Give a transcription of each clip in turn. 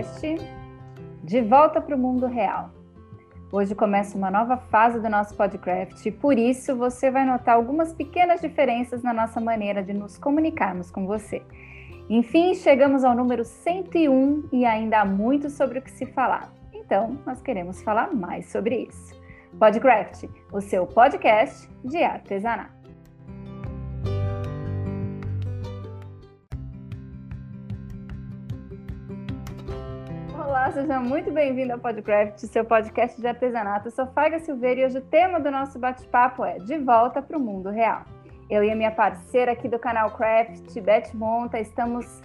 podcast De Volta para o Mundo Real. Hoje começa uma nova fase do nosso podcast e por isso você vai notar algumas pequenas diferenças na nossa maneira de nos comunicarmos com você. Enfim, chegamos ao número 101 e ainda há muito sobre o que se falar. Então, nós queremos falar mais sobre isso. Podcraft, o seu podcast de artesanato. Olá, seja muito bem-vindo ao Podcraft, seu podcast de artesanato. Eu sou Faiga Silveira e hoje o tema do nosso bate-papo é De Volta para o Mundo Real. Eu e a minha parceira aqui do canal Craft, Beth Monta, estamos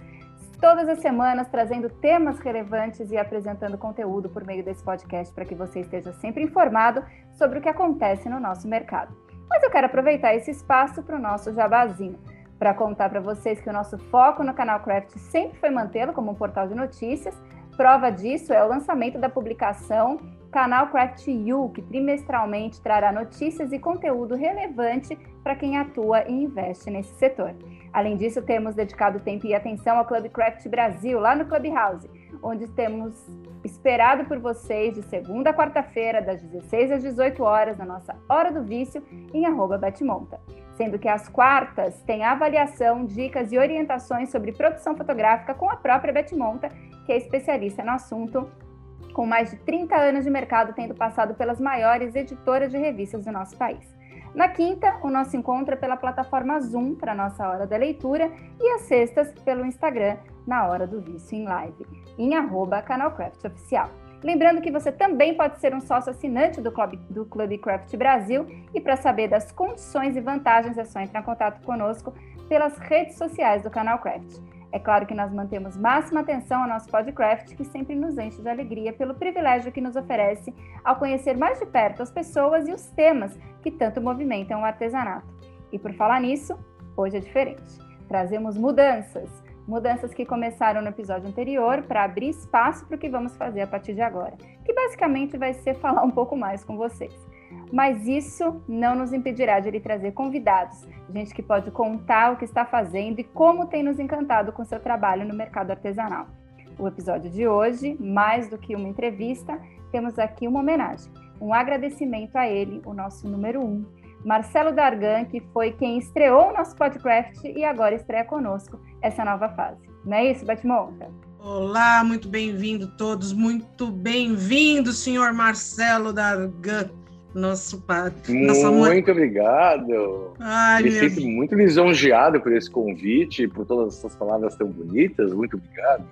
todas as semanas trazendo temas relevantes e apresentando conteúdo por meio desse podcast para que você esteja sempre informado sobre o que acontece no nosso mercado. Mas eu quero aproveitar esse espaço para o nosso jabazinho, para contar para vocês que o nosso foco no canal Craft sempre foi mantê-lo como um portal de notícias. Prova disso é o lançamento da publicação Canal Craft You, que trimestralmente trará notícias e conteúdo relevante para quem atua e investe nesse setor. Além disso, temos dedicado tempo e atenção ao Club Craft Brasil, lá no Clubhouse, onde temos esperado por vocês de segunda a quarta-feira, das 16 às 18 horas, na nossa Hora do Vício, em arroba Betmonta. Sendo que às quartas tem avaliação, dicas e orientações sobre produção fotográfica com a própria Betmonta, que é especialista no assunto, com mais de 30 anos de mercado, tendo passado pelas maiores editoras de revistas do nosso país. Na quinta, o nosso encontro é pela plataforma Zoom para a nossa hora da leitura e às sextas pelo Instagram na hora do vício em live, em arroba canalcraft oficial. Lembrando que você também pode ser um sócio assinante do Clube, do Clube Craft Brasil e para saber das condições e vantagens é só entrar em contato conosco pelas redes sociais do Canal Craft. É claro que nós mantemos máxima atenção ao nosso podcast, que sempre nos enche de alegria pelo privilégio que nos oferece ao conhecer mais de perto as pessoas e os temas que tanto movimentam o artesanato. E por falar nisso, hoje é diferente. Trazemos mudanças, mudanças que começaram no episódio anterior para abrir espaço para o que vamos fazer a partir de agora, que basicamente vai ser falar um pouco mais com vocês mas isso não nos impedirá de lhe trazer convidados, gente que pode contar o que está fazendo e como tem nos encantado com seu trabalho no mercado artesanal. O episódio de hoje, mais do que uma entrevista, temos aqui uma homenagem, um agradecimento a ele, o nosso número um, Marcelo Dargan, que foi quem estreou o nosso podcast e agora estreia conosco essa nova fase. Não é isso, Batmonta? Olá, muito bem-vindo todos, muito bem-vindo, senhor Marcelo Dargan nosso padre. Muito obrigado. Ai, Me sinto muito lisonjeado por esse convite, por todas essas palavras tão bonitas. Muito obrigado.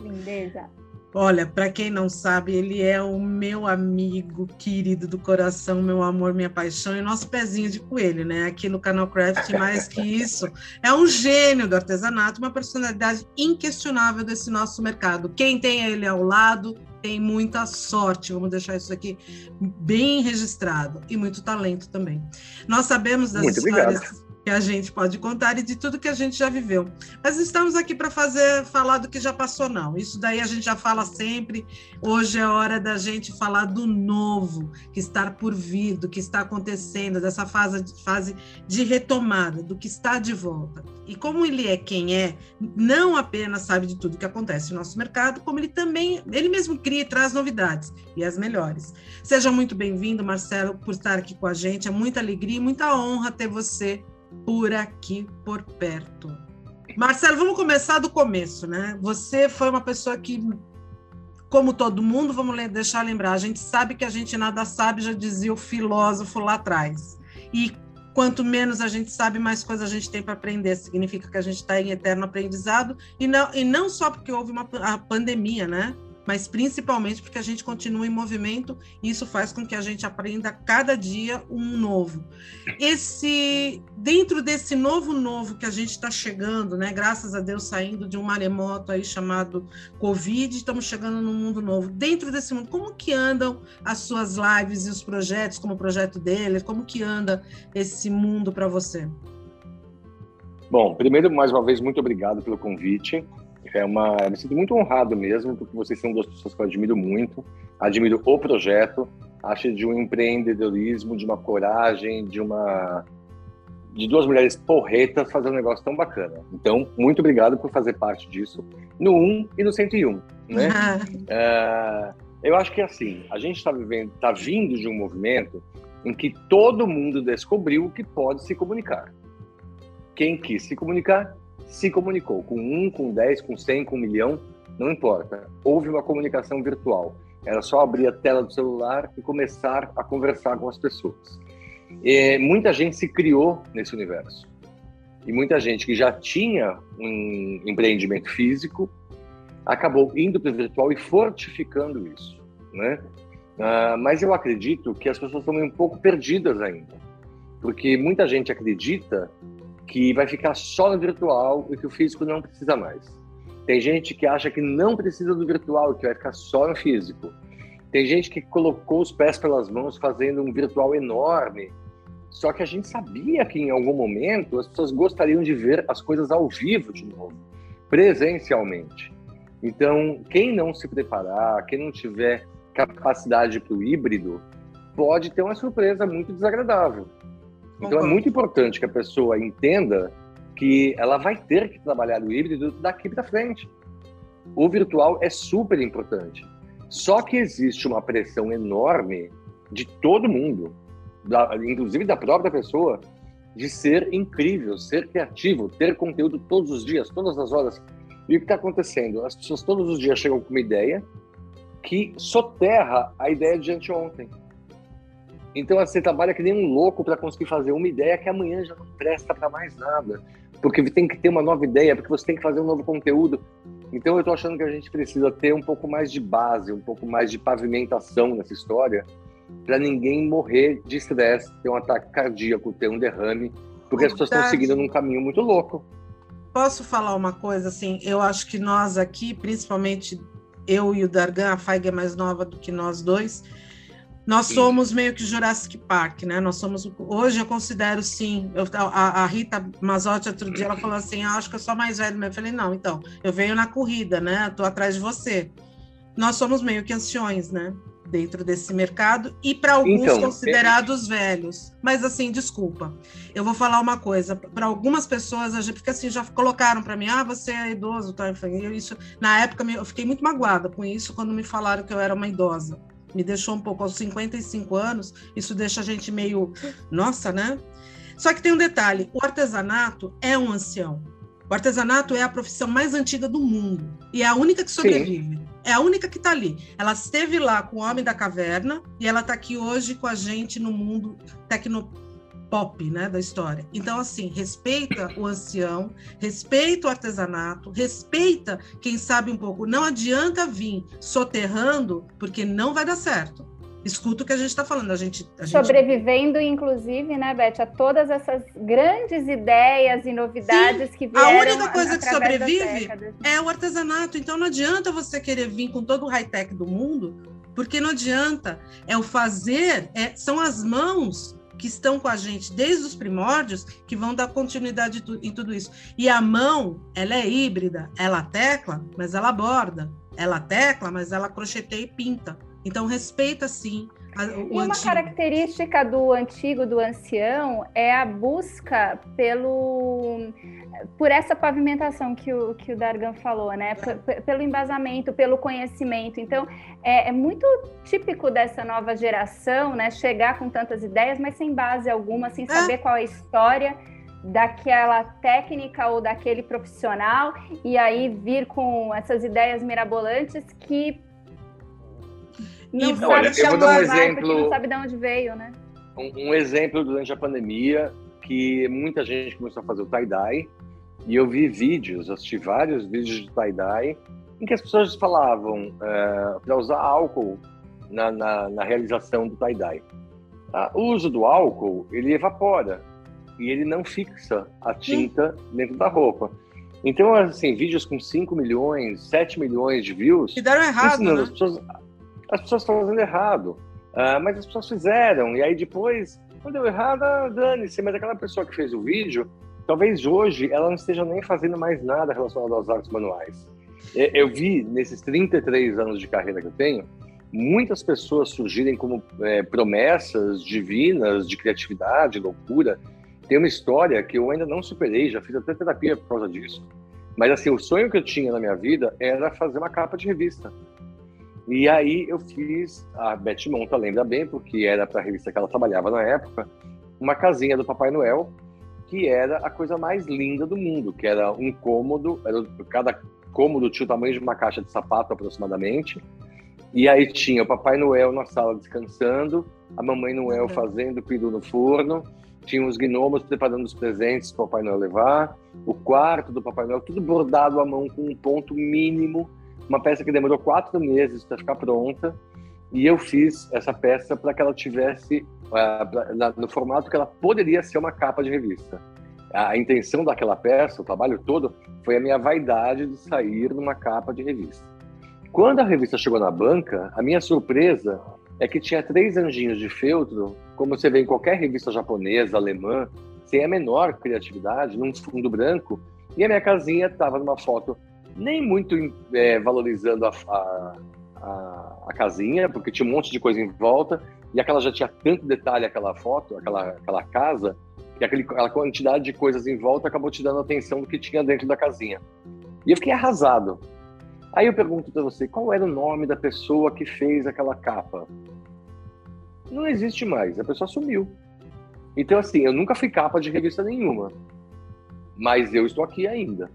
Lindeza. Olha, para quem não sabe, ele é o meu amigo querido do coração, meu amor, minha paixão e nosso pezinho de coelho, né? Aqui no canal Craft, mais que isso, é um gênio do artesanato, uma personalidade inquestionável desse nosso mercado. Quem tem ele ao lado tem muita sorte, vamos deixar isso aqui bem registrado, e muito talento também. Nós sabemos das muito histórias. Obrigado que a gente pode contar e de tudo que a gente já viveu. Mas estamos aqui para fazer falar do que já passou, não. Isso daí a gente já fala sempre. Hoje é hora da gente falar do novo que está por vir, do que está acontecendo, dessa fase, fase de retomada, do que está de volta. E como ele é quem é, não apenas sabe de tudo que acontece no nosso mercado, como ele também, ele mesmo cria e traz novidades e as melhores. Seja muito bem-vindo, Marcelo, por estar aqui com a gente. É muita alegria e muita honra ter você por aqui, por perto. Marcelo, vamos começar do começo, né? Você foi uma pessoa que, como todo mundo, vamos deixar lembrar, a gente sabe que a gente nada sabe, já dizia o filósofo lá atrás. E quanto menos a gente sabe, mais coisa a gente tem para aprender. Significa que a gente está em eterno aprendizado, e não, e não só porque houve uma a pandemia, né? Mas principalmente porque a gente continua em movimento e isso faz com que a gente aprenda cada dia um novo. Esse dentro desse novo novo que a gente está chegando, né? Graças a Deus saindo de um maremoto aí chamado Covid, estamos chegando num mundo novo. Dentro desse mundo, como que andam as suas lives e os projetos, como o projeto dele, como que anda esse mundo para você? Bom, primeiro mais uma vez muito obrigado pelo convite. É uma, eu me sinto muito honrado mesmo, porque vocês são duas pessoas que eu admiro muito. Admiro o projeto, acho de um empreendedorismo, de uma coragem, de uma de duas mulheres porretas fazendo um negócio tão bacana. Então, muito obrigado por fazer parte disso no 1 e no 101, né? é, eu acho que assim, a gente está vivendo, está vindo de um movimento em que todo mundo descobriu que pode se comunicar. Quem quis se comunicar, se comunicou. Com um, com dez, com cem, com um milhão, não importa. Houve uma comunicação virtual. Era só abrir a tela do celular e começar a conversar com as pessoas. E muita gente se criou nesse universo. E muita gente que já tinha um empreendimento físico acabou indo para o virtual e fortificando isso, né? Uh, mas eu acredito que as pessoas estão um pouco perdidas ainda, porque muita gente acredita que vai ficar só no virtual e que o físico não precisa mais. Tem gente que acha que não precisa do virtual e que vai ficar só no físico. Tem gente que colocou os pés pelas mãos fazendo um virtual enorme. Só que a gente sabia que em algum momento as pessoas gostariam de ver as coisas ao vivo de novo, presencialmente. Então, quem não se preparar, quem não tiver capacidade para o híbrido, pode ter uma surpresa muito desagradável. Então, é muito importante que a pessoa entenda que ela vai ter que trabalhar o híbrido daqui para frente. O virtual é super importante. Só que existe uma pressão enorme de todo mundo, da, inclusive da própria pessoa, de ser incrível, ser criativo, ter conteúdo todos os dias, todas as horas. E o que está acontecendo? As pessoas todos os dias chegam com uma ideia que soterra a ideia de anteontem. Então você trabalha que nem um louco para conseguir fazer uma ideia que amanhã já não presta para mais nada porque tem que ter uma nova ideia, porque você tem que fazer um novo conteúdo. Então eu estou achando que a gente precisa ter um pouco mais de base, um pouco mais de pavimentação nessa história, para ninguém morrer de estresse, ter um ataque cardíaco, ter um derrame, porque as pessoas estão seguindo num caminho muito louco. Posso falar uma coisa assim? Eu acho que nós aqui, principalmente eu e o Dargan, a Faiga é mais nova do que nós dois, nós sim. somos meio que Jurassic Park, né? Nós somos hoje eu considero sim. Eu, a, a, Rita Mazotti outro dia ela falou assim, ah, acho que eu sou mais velho. Eu falei não, então eu venho na corrida, né? Estou atrás de você. Nós somos meio que anciões, né? Dentro desse mercado e para alguns então, considerados é... velhos. Mas assim, desculpa, eu vou falar uma coisa. Para algumas pessoas, a gente, porque assim já colocaram para mim, ah, você é idoso, tá? Isso na época eu fiquei muito magoada com isso quando me falaram que eu era uma idosa me deixou um pouco aos 55 anos, isso deixa a gente meio, nossa, né? Só que tem um detalhe: o artesanato é um ancião. O artesanato é a profissão mais antiga do mundo e é a única que sobrevive. Sim. É a única que está ali. Ela esteve lá com o homem da caverna e ela está aqui hoje com a gente no mundo tecno pop, né, da história. Então, assim, respeita o ancião, respeita o artesanato, respeita quem sabe um pouco. Não adianta vir soterrando, porque não vai dar certo. Escuta o que a gente está falando. A gente, a gente... Sobrevivendo, inclusive, né, Beth, a todas essas grandes ideias e novidades Sim, que vieram. A única coisa que sobrevive é o artesanato. Então não adianta você querer vir com todo o high-tech do mundo, porque não adianta. É o fazer, é, são as mãos que estão com a gente desde os primórdios que vão dar continuidade em tudo isso. E a mão, ela é híbrida, ela tecla, mas ela borda. Ela tecla, mas ela crocheteia e pinta. Então respeita sim e uma característica do antigo, do ancião, é a busca pelo por essa pavimentação que o, que o Dargan falou, né? P pelo embasamento, pelo conhecimento. Então, é, é, muito típico dessa nova geração, né? Chegar com tantas ideias, mas sem base alguma, sem saber é. qual é a história daquela técnica ou daquele profissional, e aí vir com essas ideias mirabolantes que não olha, eu vou dar um exemplo. Não sabe de onde veio, né? Um, um, exemplo durante a pandemia que muita gente começou a fazer o tie-dye e eu vi vídeos, assisti vários vídeos de tie-dye em que as pessoas falavam é, para usar álcool na, na, na realização do tie-dye. Ah, o uso do álcool, ele evapora e ele não fixa a tinta Sim. dentro da roupa. Então, assim, vídeos com 5 milhões, 7 milhões de views... E deram errado, né? as pessoas as pessoas fazendo errado. Uh, mas as pessoas fizeram, e aí depois, quando deu errado, ah, dane-se. Mas aquela pessoa que fez o vídeo, talvez hoje ela não esteja nem fazendo mais nada relacionado aos artes manuais. Eu vi, nesses 33 anos de carreira que eu tenho, muitas pessoas surgirem como é, promessas divinas de criatividade, loucura, tem uma história que eu ainda não superei, já fiz até terapia por causa disso. Mas assim, o sonho que eu tinha na minha vida era fazer uma capa de revista. E aí eu fiz, a Beth Monta lembra bem, porque era para a revista que ela trabalhava na época, uma casinha do Papai Noel, que era a coisa mais linda do mundo, que era um cômodo, era, cada cômodo tinha o tamanho de uma caixa de sapato aproximadamente, e aí tinha o Papai Noel na sala descansando, a Mamãe Noel uhum. fazendo peru no forno, tinha os gnomos preparando os presentes para o Papai Noel levar, o quarto do Papai Noel, tudo bordado à mão com um ponto mínimo, uma peça que demorou quatro meses para ficar pronta, e eu fiz essa peça para que ela tivesse uh, no formato que ela poderia ser uma capa de revista. A intenção daquela peça, o trabalho todo, foi a minha vaidade de sair numa capa de revista. Quando a revista chegou na banca, a minha surpresa é que tinha três anjinhos de feltro, como você vê em qualquer revista japonesa, alemã, sem a menor criatividade, num fundo branco, e a minha casinha estava numa foto nem muito é, valorizando a, a, a, a, casinha, porque tinha um monte de coisa em volta, e aquela já tinha tanto detalhe, aquela foto, aquela, aquela casa, que aquele, aquela quantidade de coisas em volta acabou te dando atenção do que tinha dentro da casinha. E eu fiquei arrasado. Aí eu pergunto para você, qual era o nome da pessoa que fez aquela capa? Não existe mais, a pessoa sumiu. Então, assim, eu nunca fui capa de revista nenhuma, mas eu estou aqui ainda.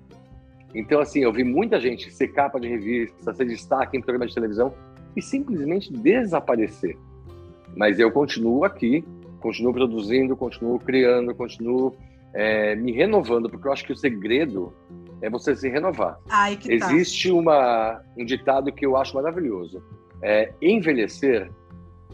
Então, assim, eu vi muita gente ser capa de revista, ser destaque em programa de televisão e simplesmente desaparecer. Mas eu continuo aqui, continuo produzindo, continuo criando, continuo é, me renovando, porque eu acho que o segredo é você se renovar. Ai, tá. Existe uma, um ditado que eu acho maravilhoso. É, envelhecer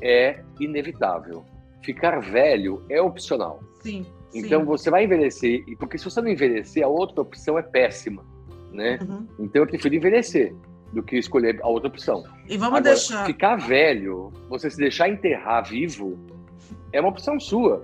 é inevitável. Ficar velho é opcional. Sim. Então sim. você vai envelhecer, porque se você não envelhecer, a outra opção é péssima né? Uhum. Então eu prefiro envelhecer do que escolher a outra opção. E vamos Agora, deixar. Ficar velho, você se deixar enterrar vivo, é uma opção sua.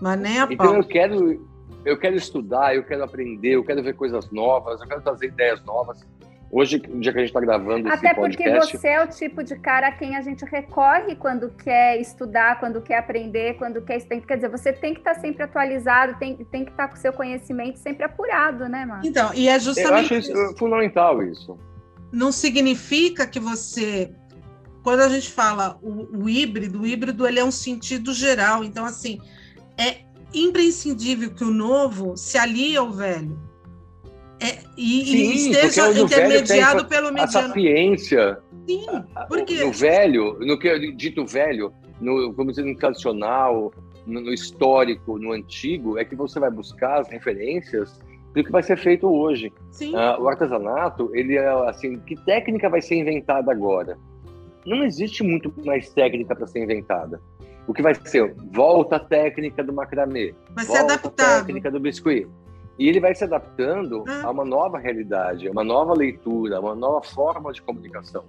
Mas nem a Então pau. eu quero, eu quero estudar, eu quero aprender, eu quero ver coisas novas, eu quero trazer ideias novas. Hoje, no dia que a gente está gravando Até esse podcast... Até porque você é o tipo de cara a quem a gente recorre quando quer estudar, quando quer aprender, quando quer... Quer dizer, você tem que estar tá sempre atualizado, tem, tem que estar tá com o seu conhecimento sempre apurado, né, mano? Então, e é justamente... Eu acho isso, fundamental isso. Não significa que você... Quando a gente fala o, o híbrido, o híbrido ele é um sentido geral. Então, assim, é imprescindível que o novo se alie ao velho é, e, Sim, e esteja intermediado pelo mediano. A sapiência. Sim, porque... No velho, no que eu dito velho, no, vamos dizer, no tradicional, no, no histórico, no antigo, é que você vai buscar as referências do que vai ser feito hoje. Uh, o artesanato, ele é assim, que técnica vai ser inventada agora? Não existe muito mais técnica para ser inventada. O que vai ser? Volta a técnica do macramê. Vai ser adaptado. a técnica do biscuit. E ele vai se adaptando ah. a uma nova realidade, a uma nova leitura, a uma nova forma de comunicação,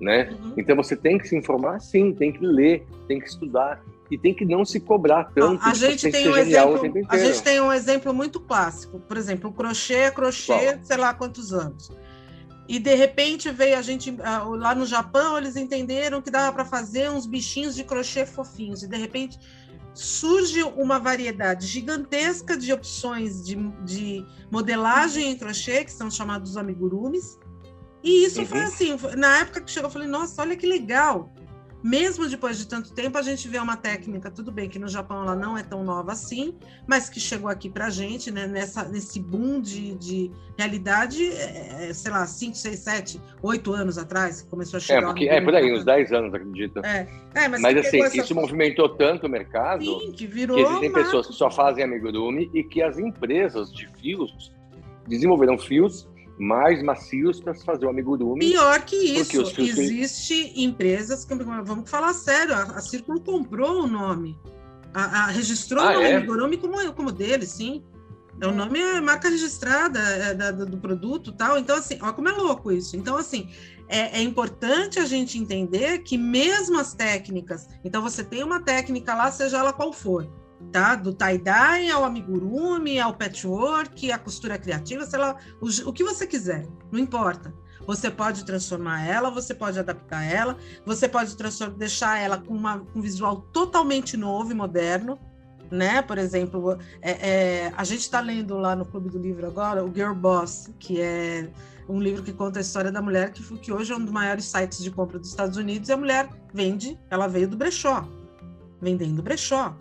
né? Uhum. Então você tem que se informar, sim, tem que ler, tem que estudar e tem que não se cobrar tanto. A gente tem um exemplo, a gente tem um exemplo muito clássico, por exemplo, o crochê é crochê, sei lá quantos anos. E de repente veio a gente ah, lá no Japão, eles entenderam que dava para fazer uns bichinhos de crochê fofinhos. E de repente surge uma variedade gigantesca de opções de, de modelagem em crochê, que são chamados amigurumis. E isso uhum. foi assim, na época que chegou, eu falei, nossa, olha que legal mesmo depois de tanto tempo, a gente vê uma técnica, tudo bem que no Japão ela não é tão nova assim, mas que chegou aqui para a gente, né, nessa, nesse boom de, de realidade, é, é sei lá, 5, 6, 7, 8 anos atrás, que começou a chegar. É, porque, é por aí, uns 10 anos, acredito. É, é mas, mas assim, essa... isso movimentou tanto o mercado Sim, que, virou que existem pessoas que só fazem amigurumi e que as empresas de fios desenvolveram fios mais macios para se fazer o amigurumi. Pior que isso, existe que... empresas que, vamos falar sério, a, a Círculo comprou o nome, a, a registrou ah, o nome é? amigurumi como, como dele, sim. É, o nome é marca registrada é, da, do produto tal. Então, assim, olha como é louco isso. Então, assim, é, é, importante a gente entender que mesmo as técnicas, então você tem uma técnica lá, seja ela qual for, tá? Do tie-dye ao amigurumi, ao patchwork, a costura criativa, sei lá, o, o que você quiser, não importa. Você pode transformar ela, você pode adaptar ela, você pode deixar ela com uma, um visual totalmente novo e moderno, né? Por exemplo, é, é, a gente está lendo lá no Clube do Livro agora o Girl Boss, que é um livro que conta a história da mulher que, que hoje é um dos maiores sites de compra dos Estados Unidos e a mulher vende, ela veio do brechó, vendendo brechó.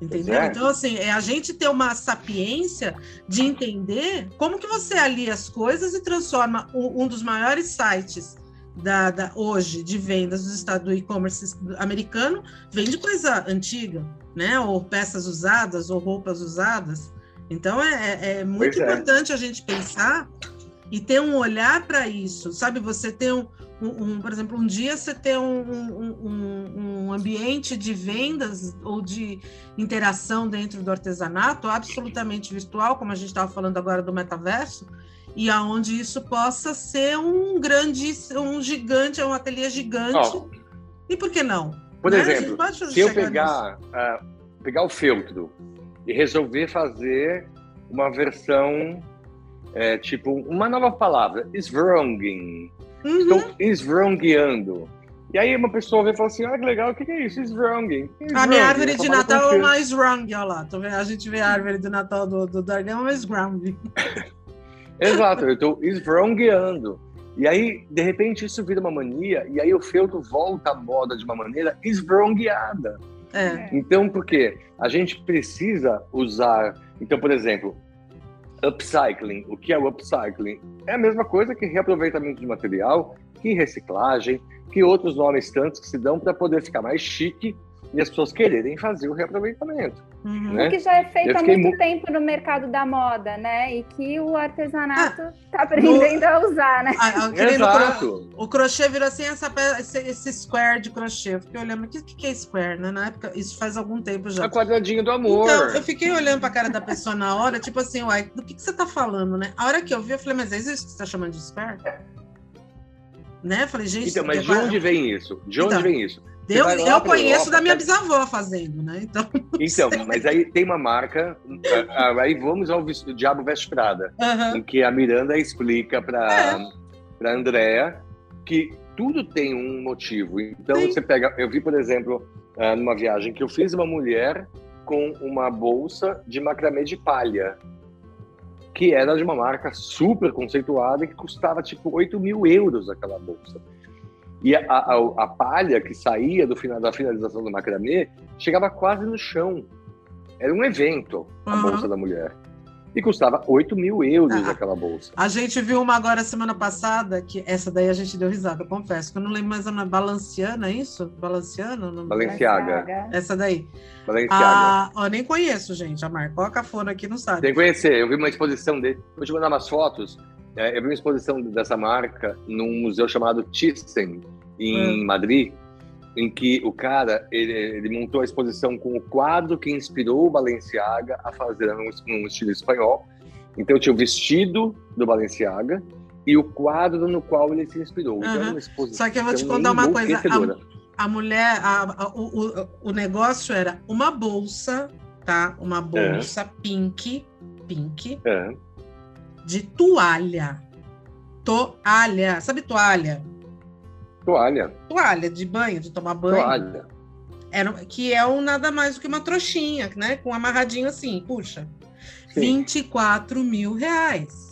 Entendeu? É. Então, assim, é a gente ter uma sapiência de entender como que você alia as coisas e transforma um, dos maiores sites da, da, hoje de vendas do estado do e-commerce americano vende coisa antiga, né? Ou peças usadas, ou roupas usadas. Então é, é, é muito pois é. importante é. a gente pensar e ter um olhar para isso, sabe? Você ter um, um, um, por exemplo, um dia você ter um, um, ambiente de vendas ou de interação dentro do artesanato absolutamente virtual, como a gente estava falando agora do metaverso, e aonde isso possa ser um grande, um gigante, um ateliê gigante. Oh. E por que não? Por né? exemplo, se eu pegar, uh, pegar o feltro e resolver fazer uma versão é, tipo, uma nova palavra, esvronging. Uhum. Estou esvrongueando. E aí uma pessoa vem e fala assim, ah, que legal, o que, é isso? Esvronging. A minha árvore de Natal é uma esvrong, olha lá. A gente vê a árvore de Natal do, do Dargan, é uma esvrong. Exato, eu estou esvrongueando. E aí, de repente, isso vira uma mania, e aí o feltro volta à moda de uma maneira esvrongueada. É. Então, por quê? A gente precisa usar. Então, por exemplo, upcycling. O que é o upcycling? É a mesma coisa que reaproveitamento de material, que reciclagem, que outros nomes tantos que se dão para poder ficar mais chique e as pessoas quererem fazer o reaproveitamento. Uhum. Né? O que já é feito há muito mu... tempo no mercado da moda, né? E que o artesanato está ah, aprendendo no... a usar, né? Ah, Exato. O crochê virou assim essa, esse, esse square de crochê. Eu fiquei olhando, o que, que é square, né? Na época, isso faz algum tempo já. A quadradinho do amor. Então, eu fiquei olhando para a cara da pessoa na hora, tipo assim, uai, do que, que você está falando, né? A hora que eu vi, eu falei, mas é isso que você está chamando de square? Né? Falei, gente. Então, mas de onde vem isso? De onde então, vem isso? Eu, eu conheço Europa, da minha bisavó fazendo, né? Então, então mas aí tem uma marca. Aí vamos ao Diabo Veste Prada, uhum. em que a Miranda explica para é. para Andrea que tudo tem um motivo. Então Sim. você pega, eu vi por exemplo ah, numa viagem que eu fiz uma mulher com uma bolsa de macramê de palha que era de uma marca super conceituada e que custava tipo 8 mil euros aquela bolsa. E a, a, a, palha que saía do final da finalização do macramê chegava quase no chão. Era um evento, a uhum. bolsa da mulher. E custava 8 mil euros ah, aquela bolsa. A gente viu uma agora semana passada, que essa daí a gente deu risada, eu confesso, que eu não lembro mais a nome, Balanciana, é isso? Balanciana? Não... Balenciaga. Essa daí. Balenciaga. Ah, eu nem conheço, gente, a marca. A cafona aqui, não sabe. Tem que conhecer, eu vi uma exposição dele. Vou te mandar umas fotos. É, eu vi uma exposição dessa marca num museu chamado Thyssen, em hum. Madrid, em que o cara ele, ele, montou a exposição com o quadro que inspirou o Balenciaga a fazer um, um estilo espanhol. Então tinha o vestido do Balenciaga e o quadro no qual ele se inspirou. Uhum. Então, Só que eu vou te contar uma coisa. A, a mulher, a, a, o, o, negócio era uma bolsa, tá? Uma bolsa é. pink, pink, é. De toalha. Toalha. Sabe toalha? Toalha. Toalha de banho, de tomar banho. Toalha. Era, que é um nada mais do que uma trouxinha, né? Com amarradinho assim, puxa. Sim. 24 mil reais.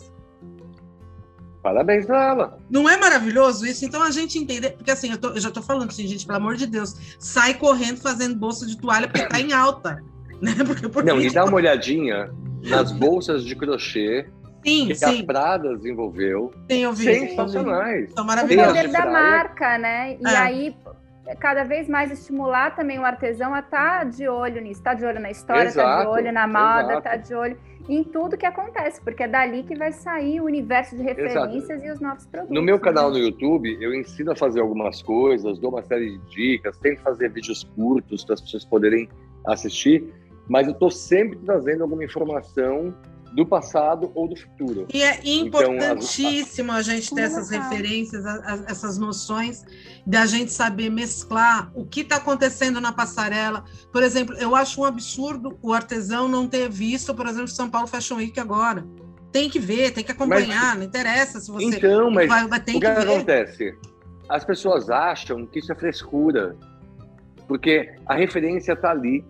Parabéns pra ela. Não é maravilhoso isso? Então a gente entender, porque assim, eu, tô, eu, já tô falando assim, gente, pelo amor de Deus, sai correndo fazendo bolsa de toalha porque tá em alta. Né? Porque, porque... Não, e dá uma olhadinha nas bolsas de crochê Sim, que sim. a Prada desenvolveu. Sim, eu vi. Sensacionais. São maravilhosos. O poder da marca, né? E é. aí, cada vez mais estimular também o artesão a estar tá de olho nisso, tá de olho na história, estar tá de olho na moda, estar tá de olho em tudo que acontece, porque é dali que vai sair o universo de referências exato. e os novos produtos. No meu né? canal no YouTube, eu ensino a fazer algumas coisas, dou uma série de dicas, tento fazer vídeos curtos para as pessoas poderem assistir, mas eu estou sempre trazendo alguma informação do passado ou do futuro. E é importantíssimo então, a, a, gente ter essas referências, a, a, essas noções, da gente saber mesclar o que está acontecendo na passarela. Por exemplo, eu acho um absurdo o artesão não ter visto, por exemplo, São Paulo Fashion Week agora. Tem que ver, tem que acompanhar, mas, não interessa se você. Então, mas vai, vai, o que, que acontece? As pessoas acham que isso é frescura, porque a referência está ali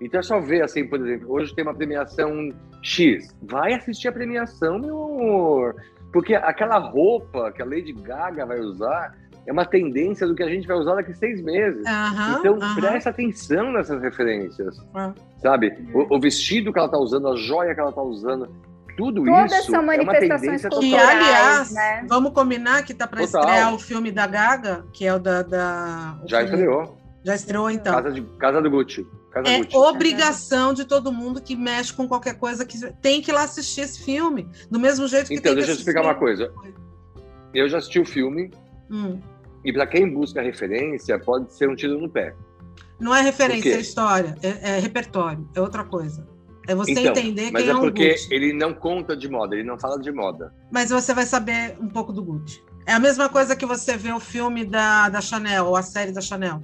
Então é só ver, assim, por exemplo, hoje tem uma premiação X. Vai assistir a premiação, meu amor. Porque aquela roupa que a Lady Gaga vai usar é uma tendência do que a gente vai usar daqui a seis meses. Então aham. presta atenção nessas referências. Ah. Sabe? O, o vestido que ela tá usando, a joia que ela tá usando, tudo Todas isso são é uma manifestações total. culturais. aliás, né? vamos combinar que tá para estrear o filme da Gaga, que é o da. da o Já filme- estreou. Já estreou, então. Casa, de, casa do Gucci. Casa É Gucci. obrigação de todo mundo que mexe com qualquer coisa que tem que ir lá assistir esse filme. Do mesmo jeito que Então, tem deixa eu que explicar uma coisa. Eu já assisti o filme Hum. e para quem busca referência, pode ser um tiro no pé. Não é referência, é história, é, é repertório, é outra coisa. É você Então, entender Mas quem é é, o porque Gucci. ele não conta de moda, ele não fala de moda. Mas você vai saber um pouco do Gucci. É a mesma coisa que você vê o filme da, da Chanel, ou a série da Chanel.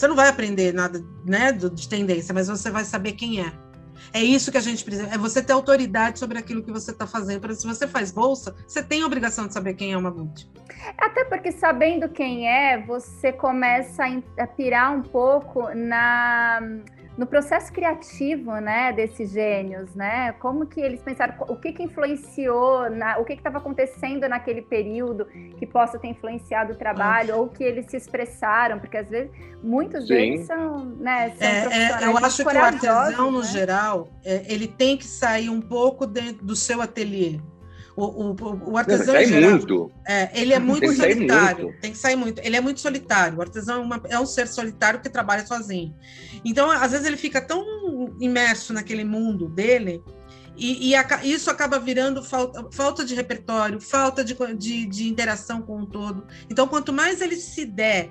Você não vai aprender nada né, de tendência, mas você vai saber quem é. É isso que a gente precisa. É você ter autoridade sobre aquilo que você está fazendo. Porque se você faz bolsa, você tem a obrigação de saber quem é uma Gucci. Até porque sabendo quem é, você começa a pirar um pouco na no processo criativo, né, desses gênios, né? Como que eles pensaram, o que que influenciou, na, o que que estava acontecendo naquele período que possa ter influenciado o trabalho ou que eles se expressaram, porque às vezes muitos Sim. deles são, né, são É, é, profissionais eu muito acho que o artesão, corajosos, no né? geral, é, ele tem que sair um pouco dentro do seu ateliê. O, o, o- artesão, Sai em geral, muito. É, ele é muito Tem solitário, muito. tem que sair muito. Ele é muito solitário. O artesão é, uma- é um ser solitário que trabalha sozinho. Então, às vezes, ele fica tão imerso naquele mundo dele. E, e aca- isso acaba virando falta, falta de repertório, falta de, de, de interação com o todo. Então, quanto mais ele se der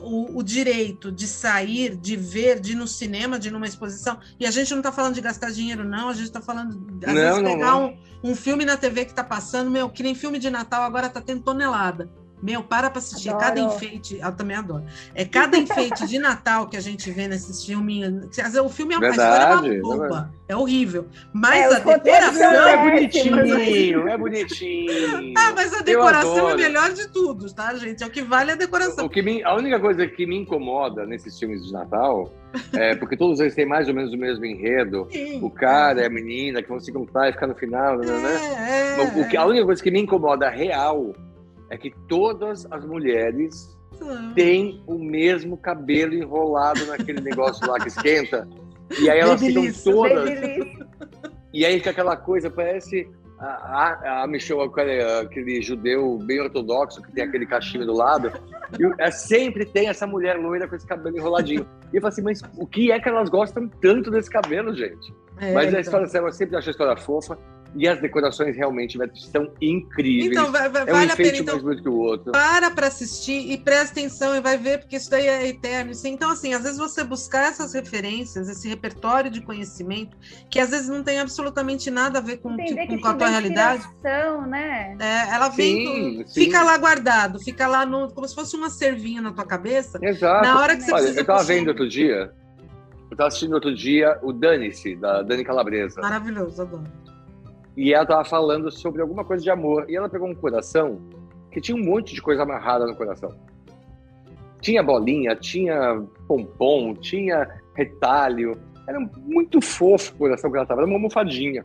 o, o direito de sair, de ver, de ir no cinema, de ir numa exposição, e a gente não está falando de gastar dinheiro, não, a gente está falando, às Não, vezes, não, pegar não. Um, um filme na TV que está passando, meu, que nem filme de Natal agora está tendo tonelada. Meu, para para assistir. É Cada Adoro. enfeite, eu também adoro. É cada enfeite de Natal que a gente vê nesses filminhos. Vezes, o filme é uma a história é uma Verdade, boba, é horrível. Mas É, a decoração. É péssimos. bonitinho, é bonitinho. Ah, mas a decoração é adoro. melhor de tudo, tá, gente? É o que vale a decoração. O que me- a única coisa que me incomoda nesses filmes de Natal é porque todos eles têm mais ou menos o mesmo enredo. Sim. O cara e a menina que vão se encontrar e ficar no final, né? né? É, Mas O que, a única coisa que me incomoda real é que todas as mulheres têm o mesmo cabelo enrolado naquele negócio lá que esquenta. E aí elas ficam todas. Babyliss. E aí fica aquela coisa, parece a, a, a Michelle, aquele, aquele judeu bem ortodoxo que tem aquele cachimbo do lado. E é, sempre tem essa mulher loira com esse cabelo enroladinho. E eu falo assim, mas o que é que elas gostam tanto desse cabelo, gente? É, mas então. a história, eu sempre acho a história fofa. E as decorações realmente são incríveis. Então, vai- vai- é um vale a pena. Então, mais bonito que o outro. para para assistir e presta atenção e vai ver, porque isso daí é eterno. Então, assim, às vezes você buscar essas referências, esse repertório de conhecimento, que às vezes não tem absolutamente nada a ver com, Entender com, com a tua realidade. né? É, ela vem, Sim, com- sim. fica lá guardado, fica lá no, como se fosse uma cervinha na tua cabeça. Exato. Na hora que você Olha, precisa eu tava puxar. vendo outro dia, eu tava assistindo outro dia o Dane-se, da Dani Calabresa. Maravilhoso, adoro. E ela tava falando sobre alguma coisa de amor. E ela pegou um coração que tinha um monte de coisa amarrada no coração. Tinha bolinha, tinha pompom, tinha retalho. Era muito fofo o coração que ela tava, era uma almofadinha.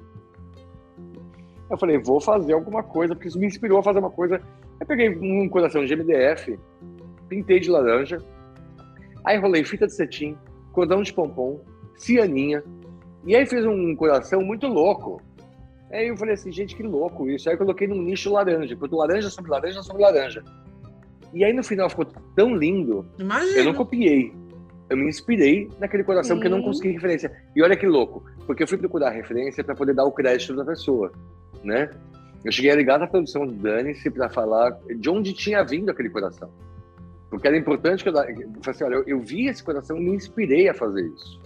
Eu falei, vou fazer alguma coisa, porque isso me inspirou a fazer uma coisa. Eu peguei um coração de MDF, pintei de laranja, aí enrolei fita de cetim, cordão de pompom, cianinha, e aí fiz um coração muito louco. Aí eu falei assim, gente, que louco isso. Aí eu coloquei num nicho laranja, botou laranja sobre laranja sobre laranja. E aí no final ficou tão lindo, Imagina. eu não copiei. Eu me inspirei naquele coração porque eu não Sim. consegui referência. E olha que louco, porque eu fui procurar referência para poder dar o crédito da pessoa, né? Eu cheguei a ligar na produção do Dane-se para falar de onde tinha vindo aquele coração. Porque era importante que eu, eu falei assim, olha, eu, eu vi esse coração e me inspirei a fazer isso.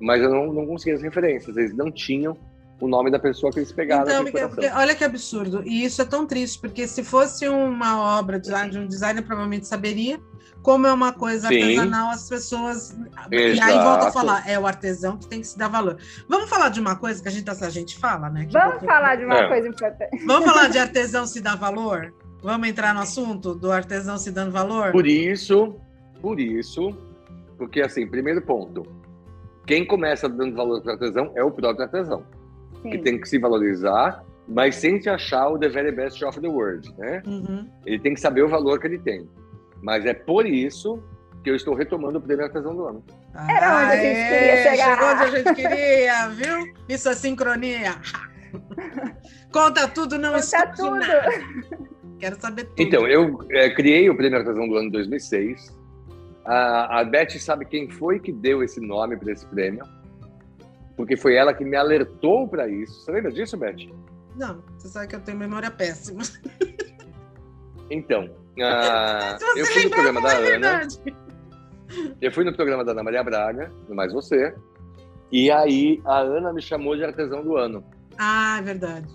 Mas eu não, não consegui as referências, eles não tinham o nome da pessoa que eles pegaram Então, porque- porque olha que absurdo. E isso é tão triste, porque se fosse uma obra de de um designer, provavelmente saberia. Como é uma coisa Sim. artesanal, as pessoas. E aí volta a Exato. falar, é o artesão que tem que se dar valor. Vamos falar de uma coisa que a gente, a gente fala, né? que- Vamos falar de uma É. coisa importante. Vamos falar de artesão se dá valor? Vamos entrar no assunto do artesão se dando valor? Por isso, por isso, porque assim, primeiro ponto, quem começa dando valor para o artesão é o próprio artesão, Sim. que tem que se valorizar, mas sem se achar o the very best of the world, né? Uhum. Ele tem que saber o valor que ele tem. Mas é por isso que eu estou retomando o prêmio artesão do ano. Era onde a gente queria chegar. Chegou onde a gente queria, viu? Isso é sincronia. Conta tudo, não Conta tudo. Nada. Quero saber tudo. Então, eu é, criei o prêmio artesão do ano em 2006 a, a Beth sabe quem foi que deu esse nome para esse prêmio, porque foi ela que me alertou para isso. Você lembra disso, Beth? Não, você sabe que eu tenho memória péssima. Então, uh, eu fui no programa da é Ana. Eu fui no programa da Ana Maria Braga, no Mais Você, e aí a Ana me chamou de artesão do ano. Ah, é verdade.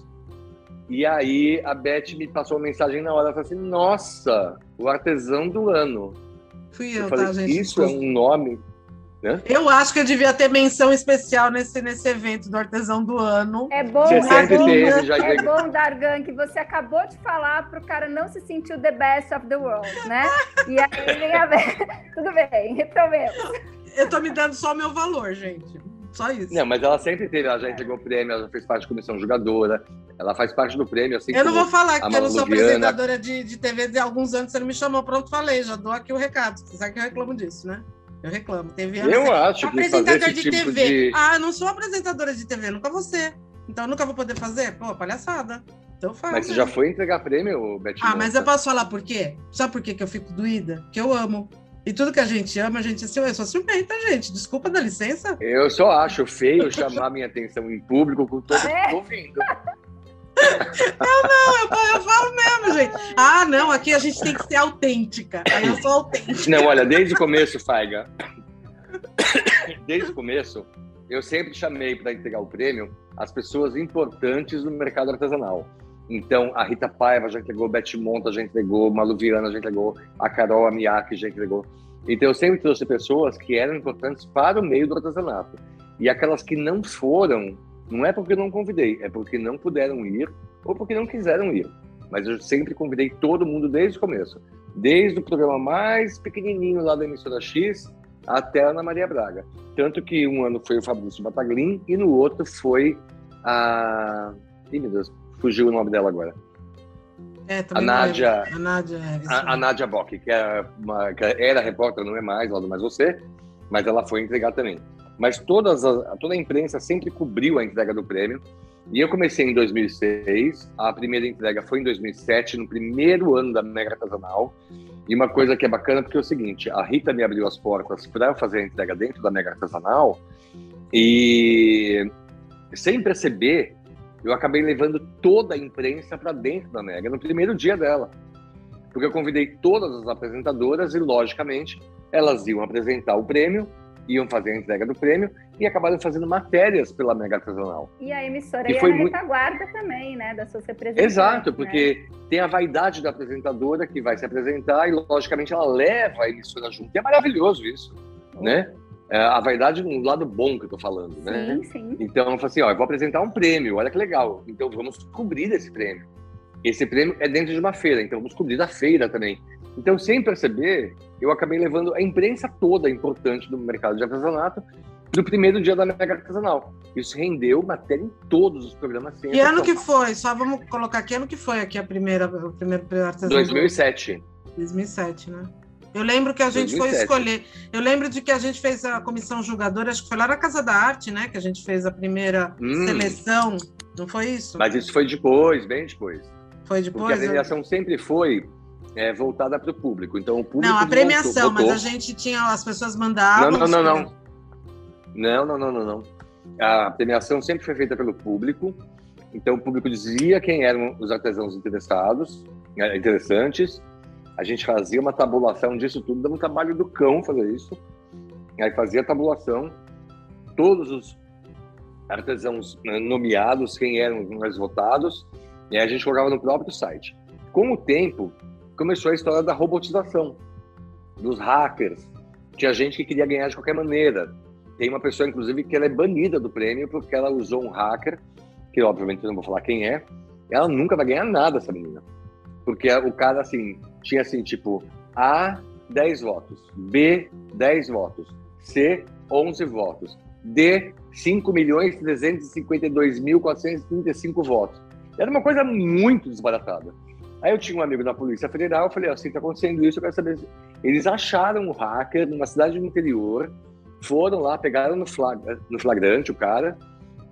E aí a Beth me passou uma mensagem na hora, ela falou assim, nossa, o artesão do ano. Fui eu, eu falei, tá, gente? Isso é um nome. Né? Eu acho que eu devia ter menção especial nesse, nesse evento do Artesão do Ano. É bom, Dargan, já é bom, Dargan, que você acabou de falar para o cara não se sentir o the best of the world, né? E aí vem a ver. Tudo bem, retomemos. Eu tô me dando só o meu valor, gente. Só isso. Não, mas ela sempre teve, ela já entregou prêmio, ela fez parte da comissão jogadora, ela faz parte do prêmio, assim Eu não vou falar que eu não sou apresentadora de, de TV de alguns anos, você não me chamou, pronto, falei, já dou aqui o recado. Você sabe que eu reclamo disso, né? Eu reclamo. TV eu acho que apresentador de tipo TV. De... Ah, não sou apresentadora de TV, nunca você. Então nunca vou poder fazer? Pô, palhaçada. Então faz. Mas você já foi entregar prêmio, Betinho? Ah, mas eu posso falar por quê? Sabe por quê que eu fico doída? Que eu amo. E tudo que a gente ama, a gente assim, eu sou ciumenta, gente. Desculpa, dá licença. Eu só acho feio chamar minha atenção em público com todo mundo ouvindo. Eu não, eu, eu, falo mesmo, gente. Ah, não, aqui a gente tem que ser autêntica. Aí eu sou autêntica. Não, olha, desde o começo, Faiga. Desde o começo, eu sempre chamei para entregar o prêmio as pessoas importantes no mercado artesanal. Então, a Rita Paiva já entregou, Beth Monta já entregou, Malu Viana já entregou, a Carol Amiaki já entregou. Então, eu sempre trouxe pessoas que eram importantes para o meio do artesanato. E aquelas que não foram, não é porque não convidei, é porque não puderam ir ou porque não quiseram ir. Mas eu sempre convidei todo mundo desde o começo. Desde o programa mais pequenininho lá da emissora X até a Ana Maria Braga. Tanto que um ano foi o Fabrício Bataglin e no outro foi a... Ih, meu Deus, fugiu o nome dela agora. É, a Nádia, a Nádia, a, a Nádia Bock, que, é que era repórter, não é mais, lá do Mais Você, mas ela foi entregar também. Mas todas a, toda a imprensa sempre cobriu a entrega do prêmio. E eu comecei em 2006, a primeira entrega foi em 2007, no primeiro ano da Mega Artesanal. E uma coisa que é bacana, porque é o seguinte, a Rita me abriu as portas para fazer a entrega dentro da Mega Artesanal, e sem perceber, eu acabei levando toda a imprensa para dentro da Mega no primeiro dia dela. Porque eu convidei todas as apresentadoras e, logicamente, elas iam apresentar o prêmio, iam fazer a entrega do prêmio e acabaram fazendo matérias pela Mega Artesanal. E a emissora e foi muito... retaguarda também, né, das suas representantes. Exato, né? porque né? tem a vaidade da apresentadora que vai se apresentar e, logicamente, ela leva a emissora junto. E é maravilhoso isso, uhum. né? É, a vaidade no lado bom que eu tô falando, né? Sim, sim. Então, eu falei assim, ó, eu vou apresentar um prêmio, olha que legal. Então, vamos cobrir esse prêmio. Esse prêmio é dentro de uma feira, então vamos cobrir a feira também. Então, sem perceber, eu acabei levando a imprensa toda importante do mercado de artesanato no primeiro dia da Mega Artesanal. Isso rendeu matéria em todos os programas. E ano que foi? Só vamos colocar que ano que foi aqui a primeira, o primeiro artesanato? 2007. 2007, né? Eu lembro que a gente 2007. foi escolher. Eu lembro de que a gente fez a comissão julgadora, acho que foi lá na Casa da Arte, né? Que a gente fez a primeira hum. seleção. Não foi isso? Mas isso foi depois, bem depois. Foi depois? Porque a premiação eu... sempre foi é, voltada para o público. Então o público. Não, a premiação, votou, mas a gente tinha. As pessoas mandavam. Não, não, não, não. Não, não, não, não, não. A premiação sempre foi feita pelo público. Então o público dizia quem eram os artesãos interessados, né, interessantes a gente fazia uma tabulação disso tudo, dava um trabalho do cão fazer isso. Aí fazia a tabulação, todos os artesãos né, nomeados, quem eram mais votados, e aí a gente colocava no próprio site. Com o tempo, começou a história da robotização, dos hackers. Tinha gente que queria ganhar de qualquer maneira. Tem uma pessoa, inclusive, que ela é banida do prêmio porque ela usou um hacker, que obviamente eu não vou falar quem é. Ela nunca vai ganhar nada, essa menina. Porque o cara, assim, tinha assim, tipo, A, 10 votos, B, 10 votos, C, 11 votos, de 5.352.435 votos. Era uma coisa muito desbaratada. Aí eu tinha um amigo da Polícia Federal, eu falei assim, está acontecendo isso, eu quero saber. Eles acharam um hacker numa cidade do interior, foram lá, pegaram no, flag, no flagrante o cara,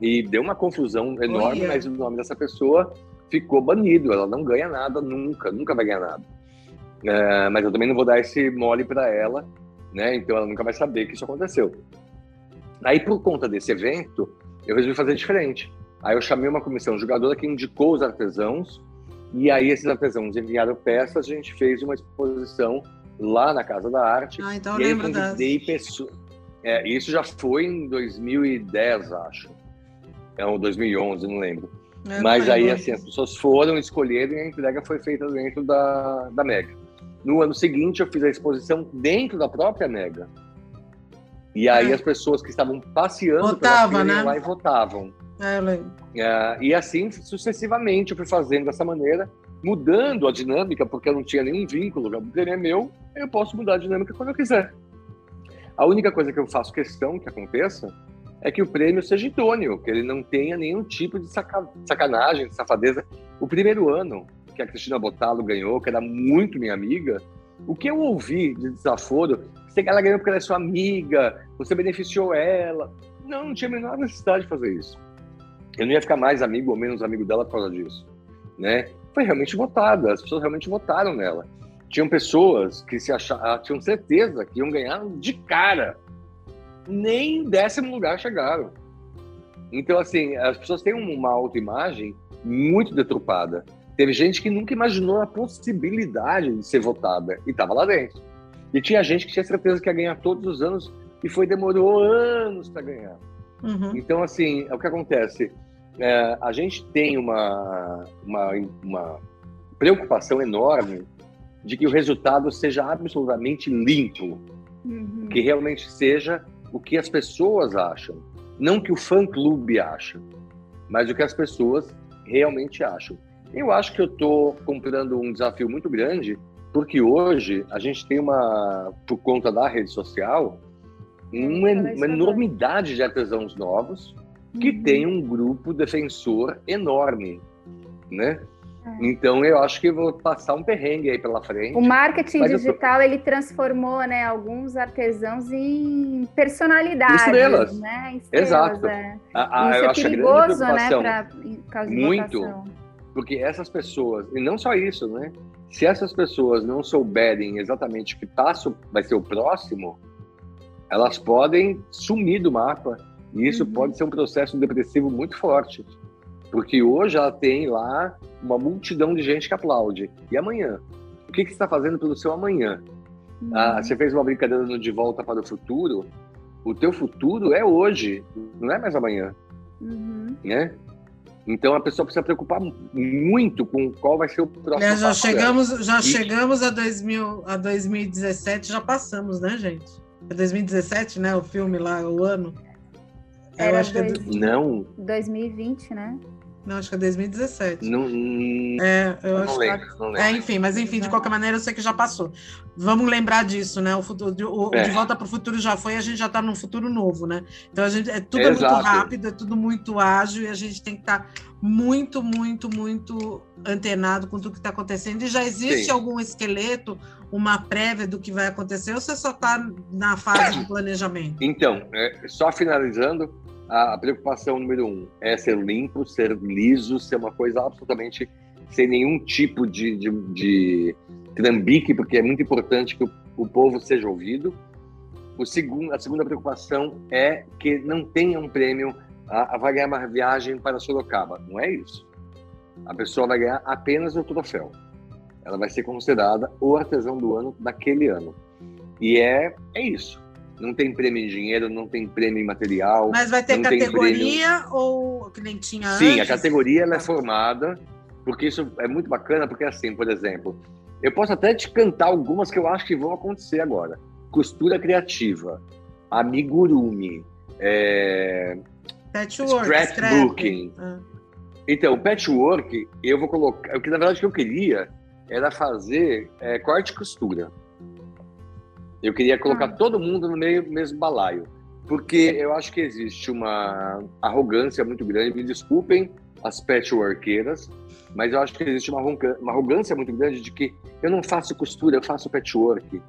e deu uma confusão enorme, mas o nome dessa pessoa ficou banido, ela não ganha nada nunca, nunca vai ganhar nada. É, mas eu também não vou dar esse mole para ela, né? Então ela nunca vai saber que isso aconteceu. Aí, por conta desse evento, eu resolvi fazer diferente. Aí eu chamei uma comissão julgadora que indicou os artesãos, e aí esses artesãos enviaram peças, a gente fez uma exposição lá na Casa da Arte. Ah, então eu lembro das... pessoas. É, isso já foi em 2010, acho. É, ou 2011, não lembro. É, Mas aí, assim, as pessoas foram, escolheram e a entrega foi feita dentro da, da Mega. No ano seguinte, eu fiz a exposição dentro da própria Mega. E aí é. as pessoas que estavam passeando Votava, né? lá e votavam. É, eu lembro. É, e assim sucessivamente eu fui fazendo dessa maneira, mudando a dinâmica, porque eu não tinha nenhum vínculo, o prêmio é meu, eu posso mudar a dinâmica quando eu quiser. A única coisa que eu faço questão que aconteça é que o prêmio seja idôneo, que ele não tenha nenhum tipo de saca sacanagem, de safadeza. O primeiro ano que a Cristina Botalo ganhou, que era muito minha amiga, o que eu ouvi de desaforo, ela ganhou porque ela é sua amiga, você beneficiou ela. Não, não tinha a menor necessidade de fazer isso. Eu não ia ficar mais amigo ou menos amigo dela por causa disso, né? Foi realmente votada, as pessoas realmente votaram nela. Tinham pessoas que se achavam, ah, tinham certeza que iam ganhar de cara. Nem em décimo lugar chegaram. Então, assim, as pessoas têm uma autoimagem muito deturpada. Teve gente que nunca imaginou a possibilidade de ser votada e estava lá dentro. E tinha gente que tinha certeza que ia ganhar todos os anos e foi demorou anos para ganhar. Uhum. Então, assim, é o que acontece. É, a gente tem uma, uma, uma preocupação enorme de que o resultado seja absolutamente limpo, uhum. que realmente seja o que as pessoas acham, não que o fã-clube acha, mas o que as pessoas realmente acham. Eu acho que eu estou comprando um desafio muito grande, porque hoje a gente tem uma, por conta da rede social, uma, uma enormidade de artesãos novos que uhum. tem um grupo defensor enorme, né? É. Então eu acho que vou passar um perrengue aí pela frente. O marketing digital tô... ele transformou, né, alguns artesãos em personalidades, estrelas, né? Estrelas, Exato. É. A, a, Isso é perigoso, né, pra, muito, porque essas pessoas e não só isso, né? Se essas pessoas não souberem exatamente o que passo vai ser o próximo, elas podem sumir do mapa e isso uhum. pode ser um processo depressivo muito forte. Porque hoje ela tem lá uma multidão de gente que aplaude. E amanhã? O que, que você está fazendo pelo seu amanhã? Uhum. Ah, você fez uma brincadeira no De Volta para o Futuro. O teu futuro é hoje, não é mais amanhã. Uhum. Né? Então a pessoa precisa preocupar muito com qual vai ser o próximo. É, já chegamos, já e... chegamos a, 2000, a 2017, já passamos, né, gente? É 2017, né? O filme lá, o ano. Era eu acho dois, que é do... Não. 2020, né? Não, acho que é 2017. Não, é, eu, acho lembro, que... não lembro. É, enfim, mas enfim, de qualquer maneira, eu sei que já passou. Vamos lembrar disso, né? O futuro, o, é. de volta para o futuro já foi, a gente já está num futuro novo, né? Então a gente é tudo é muito rápido, é tudo muito ágil e a gente tem que estar tá muito, muito, muito antenado com tudo que está acontecendo. E já existe Sim. algum esqueleto, uma prévia do que vai acontecer, ou você só está na fase de planejamento? Então, é, só finalizando, a preocupação número um é ser limpo, ser liso, ser uma coisa absolutamente sem nenhum tipo de, de, de trambique, porque é muito importante que o, o povo seja ouvido. O segundo, a segunda preocupação é que não tenha um prêmio, a, a vai ganhar uma viagem para Sorocaba. Não é isso. A pessoa vai ganhar apenas o troféu. Ela vai ser considerada o artesão do ano daquele ano. E é, é isso. Não tem prêmio em dinheiro, não tem prêmio em material. Mas vai ter categoria ou que nem tinha Sim, antes? a categoria ela é formada, porque isso é muito bacana, porque assim, por exemplo, eu posso até te cantar algumas que eu acho que vão acontecer agora. Costura criativa, amigurumi, é... patchwork, scrapbooking. Ah. Então, patchwork, eu vou colocar. O que na verdade que eu queria era fazer é, corte e costura. Eu queria colocar ah. todo mundo no meio mesmo balaio. porque eu acho que existe uma arrogância muito grande. Me desculpem as patchworkeiras, mas eu acho que existe uma arrogância muito grande de que eu não faço costura, eu faço patchwork.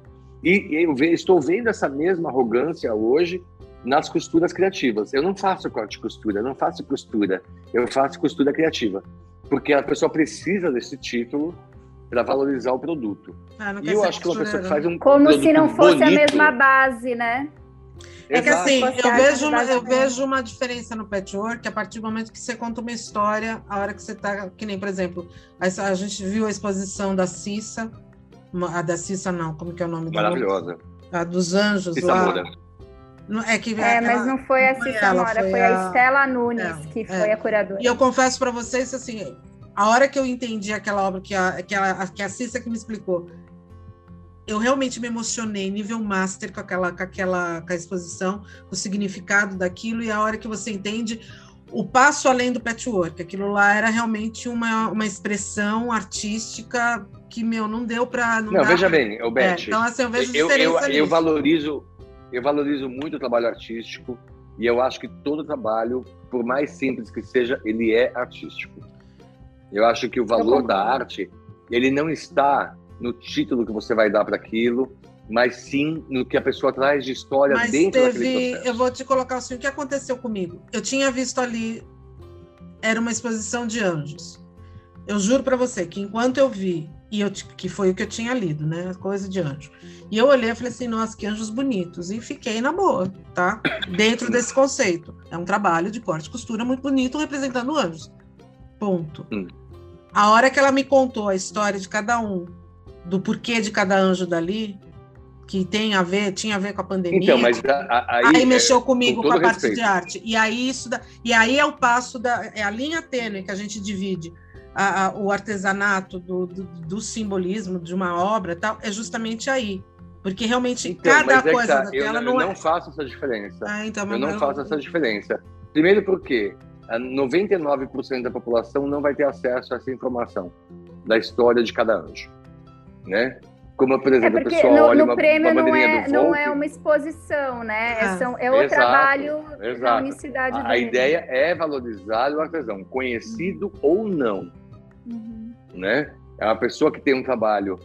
E eu estou vendo essa mesma arrogância hoje nas costuras criativas. Eu não faço corte costura, não faço costura, eu faço costura criativa, porque a pessoa precisa desse título para valorizar o produto. Ah, e eu acho que uma pessoa que faz um como se não fosse bonito, a mesma base, né? É que assim, eu vejo, uma, eu vejo uma diferença no patchwork a partir do momento que você conta uma história, a hora que você tá, que nem, por exemplo, a, a gente viu a exposição da Cissa, a da Cissa não, como que é o nome dela? Maravilhosa. A dos anjos Cissa lá. Moura. É, que, é ela, mas não foi a Cissa Moura, foi, foi a, a Estela Nunes, é, que foi é. a curadora. E eu confesso para vocês, assim, a hora que eu entendi aquela obra que a, que a, que a Cissa que me explicou, eu realmente me emocionei, nível master, com aquela, com aquela com a exposição, o significado daquilo, e a hora que você entende o passo além do patchwork, aquilo lá era realmente uma, uma expressão artística que, meu, não deu para... Não, não veja bem, o Beth, é, então, assim, eu vejo eu, eu, eu valorizo eu valorizo muito o trabalho artístico e eu acho que todo trabalho, por mais simples que seja, ele é artístico. Eu acho que o valor da arte, ele não está no título que você vai dar para aquilo, mas sim no que a pessoa traz de história mas dentro teve, daquele processo. Eu vou te colocar assim, o que aconteceu comigo? Eu tinha visto ali, era uma exposição de anjos. Eu juro para você que enquanto eu vi e eu, que foi o que eu tinha lido, né? Coisa de anjo. E eu olhei e falei assim, nossa, que anjos bonitos. E fiquei na boa, tá? Dentro desse conceito. É um trabalho de corte e costura muito bonito representando anjos. Ponto. Hum. A hora que ela me contou a história de cada um, do porquê de cada anjo dali, que tem a ver, tinha a ver com a pandemia. Então, mas aí, aí, mexeu comigo com, com a parte respeito. de arte. E aí isso da, e aí é o passo da é a linha tênue que a gente divide a, a, o artesanato do, do, do, simbolismo de uma obra tal, é justamente aí. Porque realmente então, cada é coisa tá, daquela eu, não, eu não é... faço essa diferença. Ah, então, eu não eu... faço essa diferença. Primeiro porque 99% da população não vai ter acesso a essa informação da história de cada anjo, né? Como, por exemplo, é a pessoa no, olha no uma, prêmio uma não é, não é uma exposição, né? É, são, é o exato, trabalho exato. da unicidade A, a ideia é valorizar o artesão, conhecido uhum. ou não uhum. né? É uma pessoa que tem um trabalho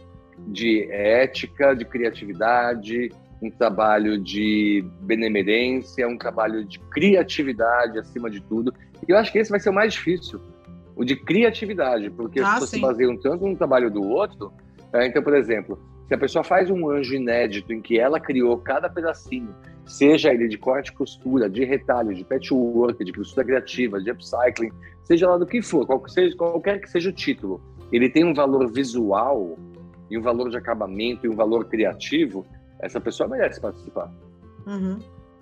de ética, de criatividade, um trabalho de benemerência, um trabalho de criatividade acima de tudo. E eu acho que esse vai ser o mais difícil, o de criatividade, porque ah, as pessoas sim. se baseiam tanto num trabalho do outro. Né? Então, por exemplo, se a pessoa faz um anjo inédito em que ela criou cada pedacinho, seja ele de corte e costura, de retalho, de patchwork, de costura criativa, de upcycling, seja lá do que for, qual que seja, qualquer que seja o título, ele tem um valor visual e um valor de acabamento e um valor criativo, essa pessoa merece participar. Uhum.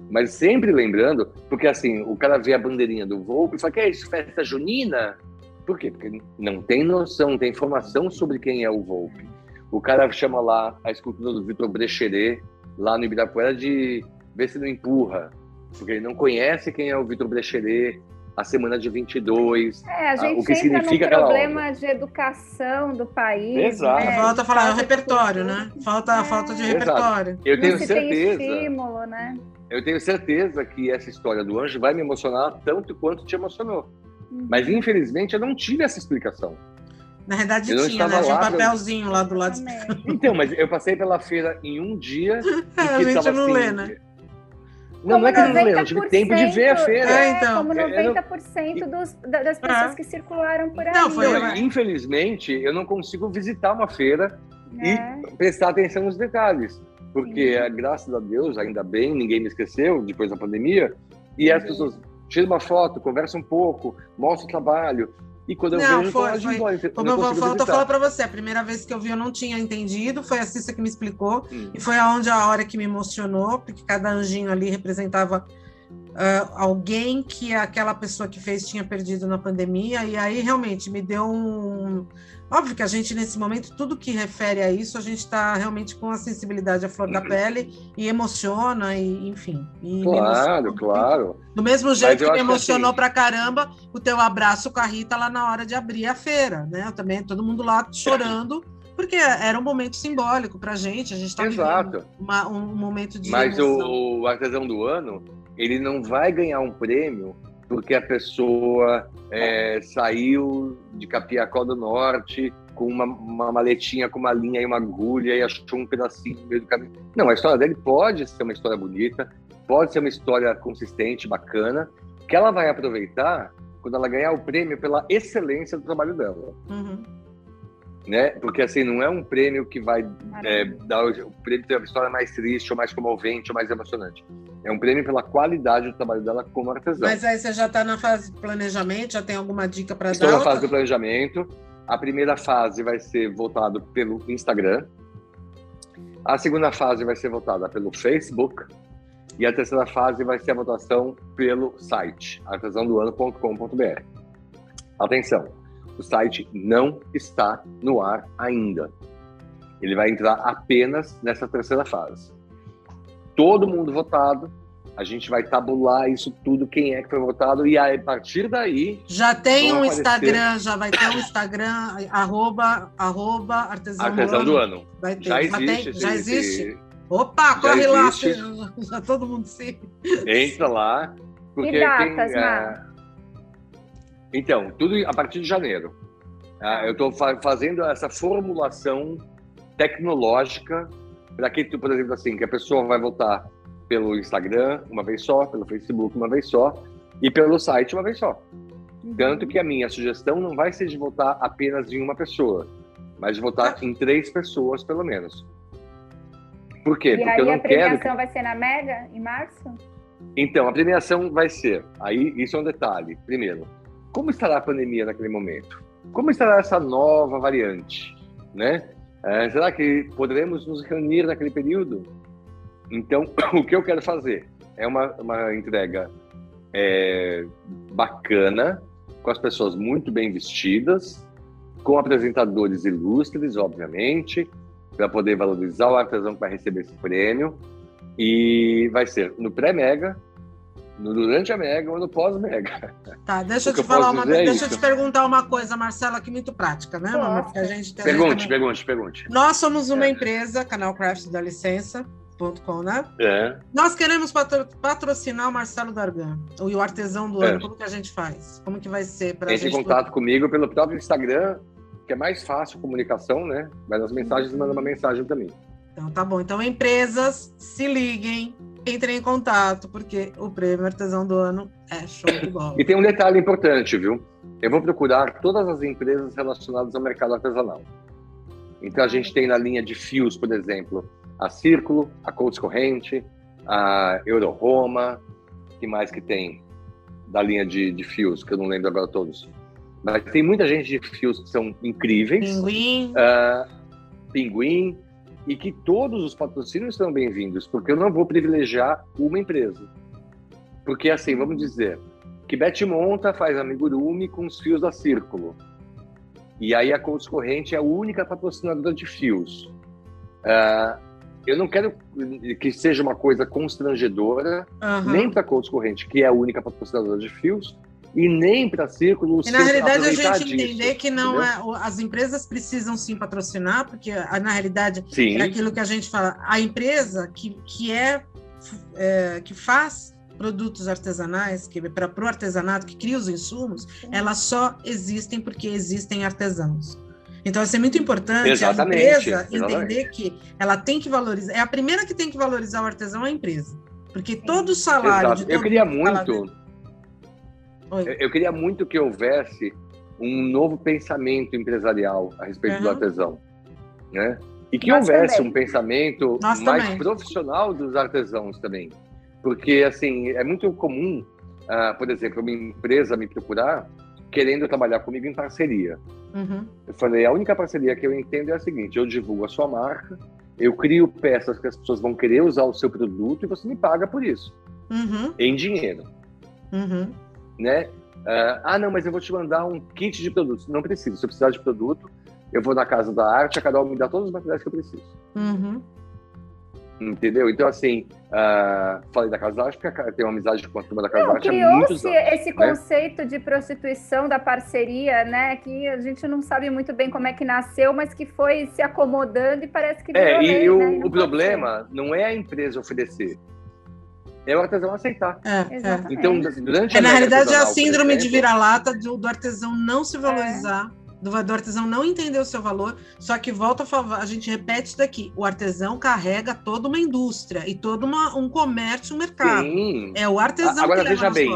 Mas sempre lembrando, porque assim, o cara vê a bandeirinha do Volpe e fala que é isso, festa junina? Por quê? Porque não tem noção, não tem informação sobre quem é o Volpe. O cara chama lá a escultura do Vitor Brecheret, lá no Ibirapuera, de ver se não empurra, porque ele não conhece quem é o Vitor Brecheret, a semana de 22, é, a gente o que significa aquela problema de educação do país. Exato. Né? Falta falar o repertório, né? Falta, é. falta de repertório. Exato. Eu tenho certeza. Tem estímulo, né? Eu tenho certeza que essa história do anjo vai me emocionar tanto quanto te emocionou. Uhum. Mas infelizmente eu não tive essa explicação. Na verdade eu tinha, né? Tinha um papelzinho pra... lá do lado. Então, mas eu passei pela feira em um dia. é, a gente não assim, lê, né? Não, não é que eu não lembro, eu tive tempo de ver a feira. É, então. Como 90% dos, das pessoas é. que circularam por aí. Não, foi, eu, infelizmente, eu não consigo visitar uma feira é. e prestar atenção nos detalhes. Porque, Sim. graças a Deus, ainda bem, ninguém me esqueceu depois da pandemia. E as pessoas tiram uma foto, conversam um pouco, mostram o trabalho. E quando eu não, vejo, foi, foi. Embora, Como eu vou falar para você, a primeira vez que eu vi eu não tinha entendido, foi a Cissa que me explicou, hum. e foi aonde a hora que me emocionou, porque cada anjinho ali representava uh, alguém que aquela pessoa que fez tinha perdido na pandemia, e aí realmente me deu um, Óbvio que a gente, nesse momento, tudo que refere a isso, a gente está realmente com a sensibilidade à flor da uhum. pele e emociona, e, enfim. E claro, claro. Do mesmo jeito que me emocionou assim... pra caramba o teu abraço com a Rita lá na hora de abrir a feira, né? Eu também, todo mundo lá chorando, porque era um momento simbólico pra gente, a gente está vivendo uma, um momento de Mas o, o, artesão do ano, ele não vai ganhar um prêmio porque a pessoa é, saiu de Capiacó do Norte com uma, uma, maletinha com uma linha e uma agulha e achou um pedacinho no meio do caminho. Não, a história dele pode ser uma história bonita, pode ser uma história consistente, bacana, que ela vai aproveitar quando ela ganhar o prêmio pela excelência do trabalho dela. Uhum. Né? Porque assim, não é um prêmio que vai é, dar o prêmio ter uma história mais triste, ou mais comovente, ou mais emocionante. É um prêmio pela qualidade do trabalho dela como artesã. Mas aí você já está na fase de planejamento, já tem alguma dica para dar? Estou na fase do planejamento. A primeira fase vai ser voltada pelo Instagram. A segunda fase vai ser votada pelo Facebook. E a terceira fase vai ser a votação pelo site artesãodoano.com.br. Atenção, o site não está no ar ainda. Ele vai entrar apenas nessa terceira fase. Todo mundo votado, a gente vai tabular isso tudo, quem é que foi votado, e a partir daí. Já tem um aparecer... Instagram, já vai ter um Instagram, arroba, arroba artesão, artesão do, ano. Vai ter. Já existe. Já, tem, já existe? Opa, já corre existe. lá, já todo mundo se. Entra lá. Porque e datas, quem, é... Então, tudo a partir de janeiro. Ah, eu estou fa fazendo essa formulação tecnológica para que, por exemplo, assim, que a pessoa vai votar pelo Instagram uma vez só, pelo Facebook uma vez só e pelo site uma vez só. Uhum. Tanto que a minha sugestão não vai ser de votar apenas em uma pessoa, mas de votar ah. em três pessoas pelo menos. Por quê? E Porque aí eu não a premiação quero... vai ser na Mega, em março? Então, a premiação vai ser. Aí, isso é um detalhe. Primeiro, como estará a pandemia naquele momento? Como estará essa nova variante? Né? É, será que poderemos nos reunir naquele período? Então, o que eu quero fazer é uma, uma entrega é, bacana, com as pessoas muito bem vestidas, com apresentadores ilustres, obviamente, para poder valorizar o artesão que vai receber esse prêmio. E vai ser no pré-mega, durante a mega ou no pós-mega. Tá, deixa eu te falar uma é deixa eu te perguntar uma coisa, Marcela, que muito prática, né? Porque a gente pergunte, pergunte, pergunte. Nós somos uma é. empresa, Canal Craft da licença, Com, né? É. Nós queremos patro patrocinar o Marcelo Dargan, o artesão do é. ano. Como que a gente faz? Como que vai ser para Entre gente... em contato comigo pelo próprio Instagram, que é mais fácil a comunicação, né? Mas as mensagens mandam uma mensagem também. Então tá bom. Então empresas se liguem, entrem em contato, porque o prêmio artesão do ano é show de bola. e tem um detalhe importante, viu? Eu vou procurar todas as empresas relacionadas ao mercado artesanal. Então a gente tem na linha de fios, por exemplo, a Círculo, a Coates Corrente, a Euroroma, que mais que tem da linha de, de fios, que eu não lembro agora todos. Mas tem muita gente de fios que são incríveis. Pinguim. Uh, pinguim. E que todos os patrocínios são bem-vindos, porque eu não vou privilegiar uma empresa. Porque, assim, vamos dizer, que Beth Monta faz amigurumi com os fios da Círculo. E aí a Coach Corrente é a única patrocinadora de fios. Uh, eu não quero que seja uma coisa constrangedora, uhum. nem para a Coach Corrente, que é a única patrocinadora de fios, e nem para círculos. E na realidade a gente entender que não é, as empresas precisam sim patrocinar, porque na realidade sim. é aquilo que a gente fala, a empresa que, que é, é que faz produtos artesanais, que para o artesanato, que cria os insumos, elas só existem porque existem artesãos. Então, isso é muito importante exatamente, a empresa exatamente. entender que ela tem que valorizar. É a primeira que tem que valorizar o artesão é a empresa. Porque todo o salário. Exato. Eu queria muito. Eu queria muito que houvesse um novo pensamento empresarial a respeito uhum. do artesão, né? E que Nós houvesse também. um pensamento Nós mais também. profissional dos artesãos também, porque assim é muito comum, uh, por exemplo, uma empresa me procurar querendo trabalhar comigo em parceria. Uhum. Eu falei, a única parceria que eu entendo é a seguinte: eu divulgo a sua marca, eu crio peças que as pessoas vão querer usar o seu produto e você me paga por isso, uhum. em dinheiro. Uhum né? Uh, ah, não, mas eu vou te mandar um kit de produtos. Não preciso. Se eu precisar de produto, eu vou na casa da arte, a Carol me dá todos os materiais que eu preciso. Uhum. Entendeu? Então, assim, uh, falei da Casa da Arte, porque tenho uma amizade com a turma da Casa não, da Arte anos. esse né? conceito de prostituição da parceria, né? Que a gente não sabe muito bem como é que nasceu, mas que foi se acomodando e parece que É, e lei, o, né? o problema ser. não é a empresa oferecer. É o artesão aceitar. É, é. Então, durante é, na realidade, é a síndrome exemplo, de vira-lata do, do, artesão não se valorizar, é. do, do, artesão não entender o seu valor. Só que volta a falar, a gente repete isso daqui: o artesão carrega toda uma indústria e todo uma, um comércio, um mercado. Sim. É o artesão Agora, que veja bem.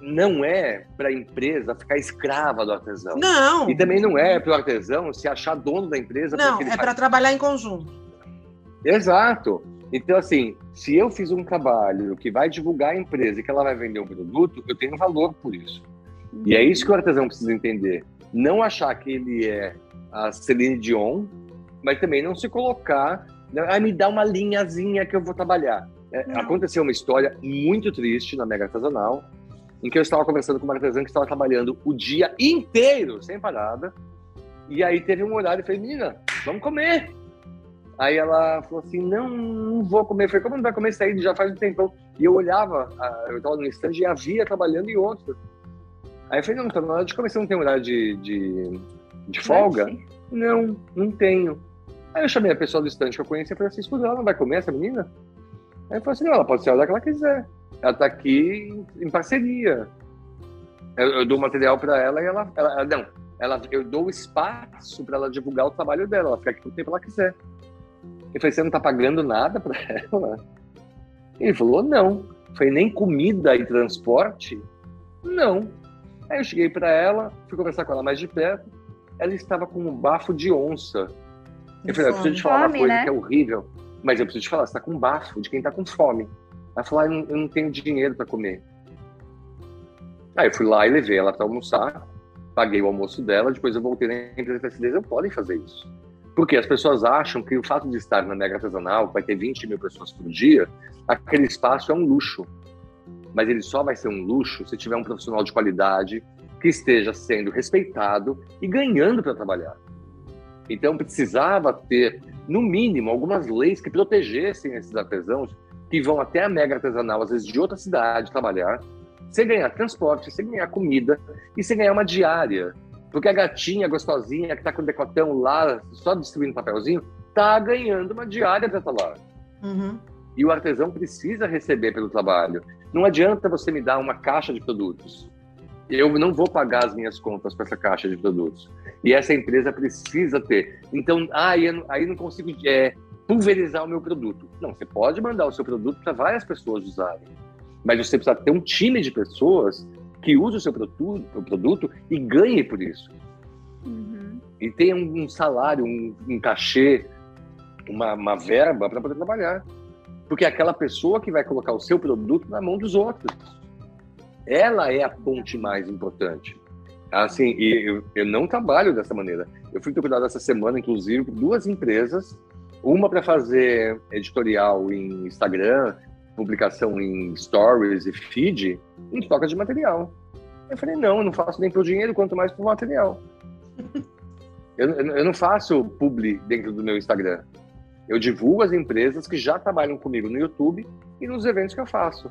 Não é para a empresa ficar escrava do artesão. Não. E também não é para o artesão se achar dono da empresa. Não, é para trabalhar em conjunto. Exato. Então, assim, se eu fiz um trabalho que vai divulgar a empresa e que ela vai vender um produto, eu tenho valor por isso. E é isso que o artesão precisa entender. Não achar que ele é a Celine Dion, mas também não se colocar, ah, me dá uma linhazinha que eu vou trabalhar. É, aconteceu uma história muito triste na Mega Artesanal, em que eu estava conversando com uma artesã que estava trabalhando o dia inteiro, sem parada, e aí teve um horário e falei, menina, vamos comer. Aí ela falou assim: não, não vou comer. Eu falei: como não vai comer isso aí? Já faz um tempão. E eu olhava, eu estava no stand e havia trabalhando em outro. Aí eu falei: não, tá na hora de comer, você não tem horário de, de, de folga? Não, não tenho. Aí eu chamei a pessoa do stand que eu conhecia e falei assim: escuta, ela não vai comer essa menina? Aí eu falei assim: não, ela pode ser a hora que ela quiser. Ela está aqui em parceria. Eu, eu dou material para ela e ela, ela, Não, ela, eu dou espaço para ela divulgar o trabalho dela. Ela fica aqui o tempo que ela quiser. Eu falei, você não tá pagando nada para ela? Ele falou, não. Eu falei, nem comida e transporte? Não. Aí eu cheguei para ela, fui conversar com ela mais de perto. Ela estava com um bafo de onça. Eu falei, eu preciso te falar fome, uma coisa né? que é horrível, mas eu preciso te falar, você está com um bafo de quem está com fome. Ela falou, ah, eu, não, tenho dinheiro para comer. Aí eu fui lá e levei ela para almoçar, paguei o almoço dela, depois eu voltei na empresa e falei assim, não podem fazer isso. Porque as pessoas acham que o fato de estar na mega artesanal, vai ter 20 mil pessoas por dia, aquele espaço é um luxo. Mas ele só vai ser um luxo se tiver um profissional de qualidade que esteja sendo respeitado e ganhando para trabalhar. Então precisava ter, no mínimo, algumas leis que protegessem esses artesãos que vão até a mega artesanal, às vezes de outra cidade, trabalhar, sem ganhar transporte, sem ganhar comida e sem ganhar uma diária porque a gatinha gostosinha que tá com o decotão lá, só distribuindo papelzinho, tá ganhando uma diária dessa lá. Uhum. E o artesão precisa receber pelo trabalho. Não adianta você me dar uma caixa de produtos. Eu não vou pagar as minhas contas com essa caixa de produtos. E essa empresa precisa ter. Então, ah, aí não consigo é, pulverizar o meu produto. Não, você pode mandar o seu produto para várias pessoas usarem. Mas você precisa ter um time de pessoas que use o seu produto, o produto e ganhe por isso. Uhum. E tenha um, salário, um, um cachê, uma, uma verba para poder trabalhar. Porque é aquela pessoa que vai colocar o seu produto na mão dos outros. Ela é a ponte mais importante. Assim, e eu, eu não trabalho dessa maneira. Eu fui procurar essa semana, inclusive, por duas empresas. Uma para fazer editorial em Instagram, publicação em stories e feed em troca de material. Eu falei, não, eu não faço nem por dinheiro, quanto mais por material. eu, eu não faço publi dentro do meu Instagram. Eu divulgo as empresas que já trabalham comigo no YouTube e nos eventos que eu faço.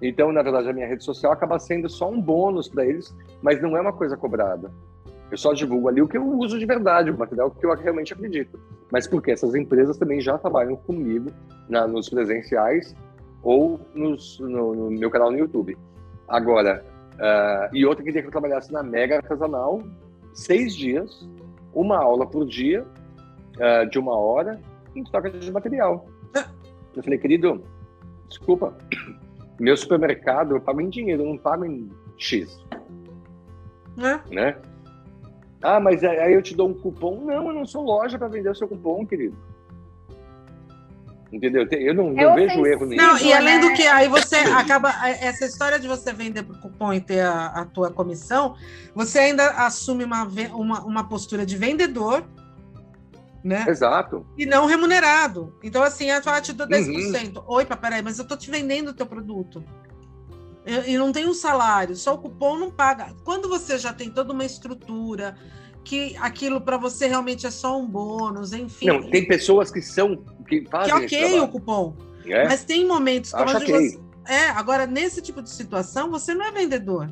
Então, na verdade, a minha rede social acaba sendo só um bônus para eles, mas não é uma coisa cobrada. Eu só divulgo ali o que eu uso de verdade, o material que eu realmente acredito. Mas porque essas empresas também já trabalham comigo na, nos presenciais ou nos, no, no, meu canal no YouTube. Agora, uh, e outra queria que eu trabalhasse na Mega Artesanal, seis dias, uma aula por dia, uh, de uma hora, em troca de material. Eu falei, querido, desculpa, meu supermercado eu pago em dinheiro, eu não pago em X. É. Né? Ah, mas aí eu te dou um cupom. Não, eu não sou loja para vender o seu cupom, querido. Entendeu? Eu não, é não vejo erro nenhum. Não, e além do que, aí você acaba. Essa história de você vender por cupom e ter a, a tua comissão, você ainda assume uma, uma, uma postura de vendedor. Né? Exato. E não remunerado. Então, assim, eu te dou 10%. Uhum. Oi, peraí, mas eu tô te vendendo o teu produto. E não tem um salário, só o cupom não paga. Quando você já tem toda uma estrutura, que aquilo para você realmente é só um bônus, enfim. Não, tem pessoas que são que fazem que ok o cupom, é? mas tem momentos como okay. você, é agora nesse tipo de situação você não é vendedor,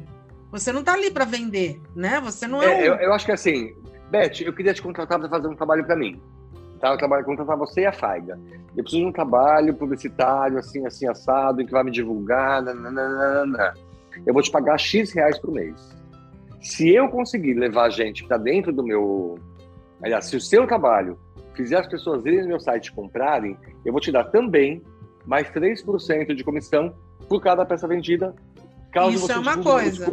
você não está ali para vender, né? Você não é. é um... eu, eu, acho que assim, Beth, eu queria te contratar para fazer um trabalho para mim. Tá? Eu trabalho contratar você e a Faiga. Eu preciso de um trabalho publicitário, assim, assim, assado, que vai me divulgar. Nananana. Eu vou te pagar X reais por mês. Se eu conseguir levar a gente para dentro do meu. Aliás, se o seu trabalho fizer as pessoas irem no meu site comprarem, eu vou te dar também mais 3% de comissão por cada peça vendida. Caso Isso você é uma coisa.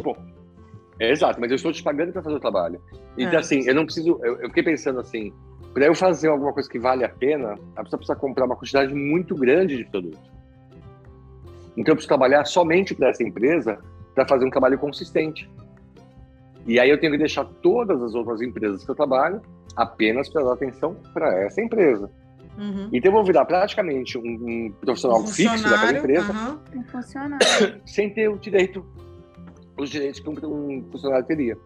É, exato, mas eu estou te pagando para fazer o trabalho. Então, é. assim, eu não preciso. Eu, eu fiquei pensando assim: para eu fazer alguma coisa que vale a pena, a pessoa precisa comprar uma quantidade muito grande de produto. Então, eu preciso trabalhar somente para essa empresa para fazer um trabalho consistente. E aí eu tenho que deixar todas as outras empresas que eu trabalho apenas para dar atenção para essa empresa. Uhum. Então eu vou virar praticamente um, um profissional um fixo daquela empresa, uhum. um funcionário. sem ter o direito, os direitos que um funcionário teria.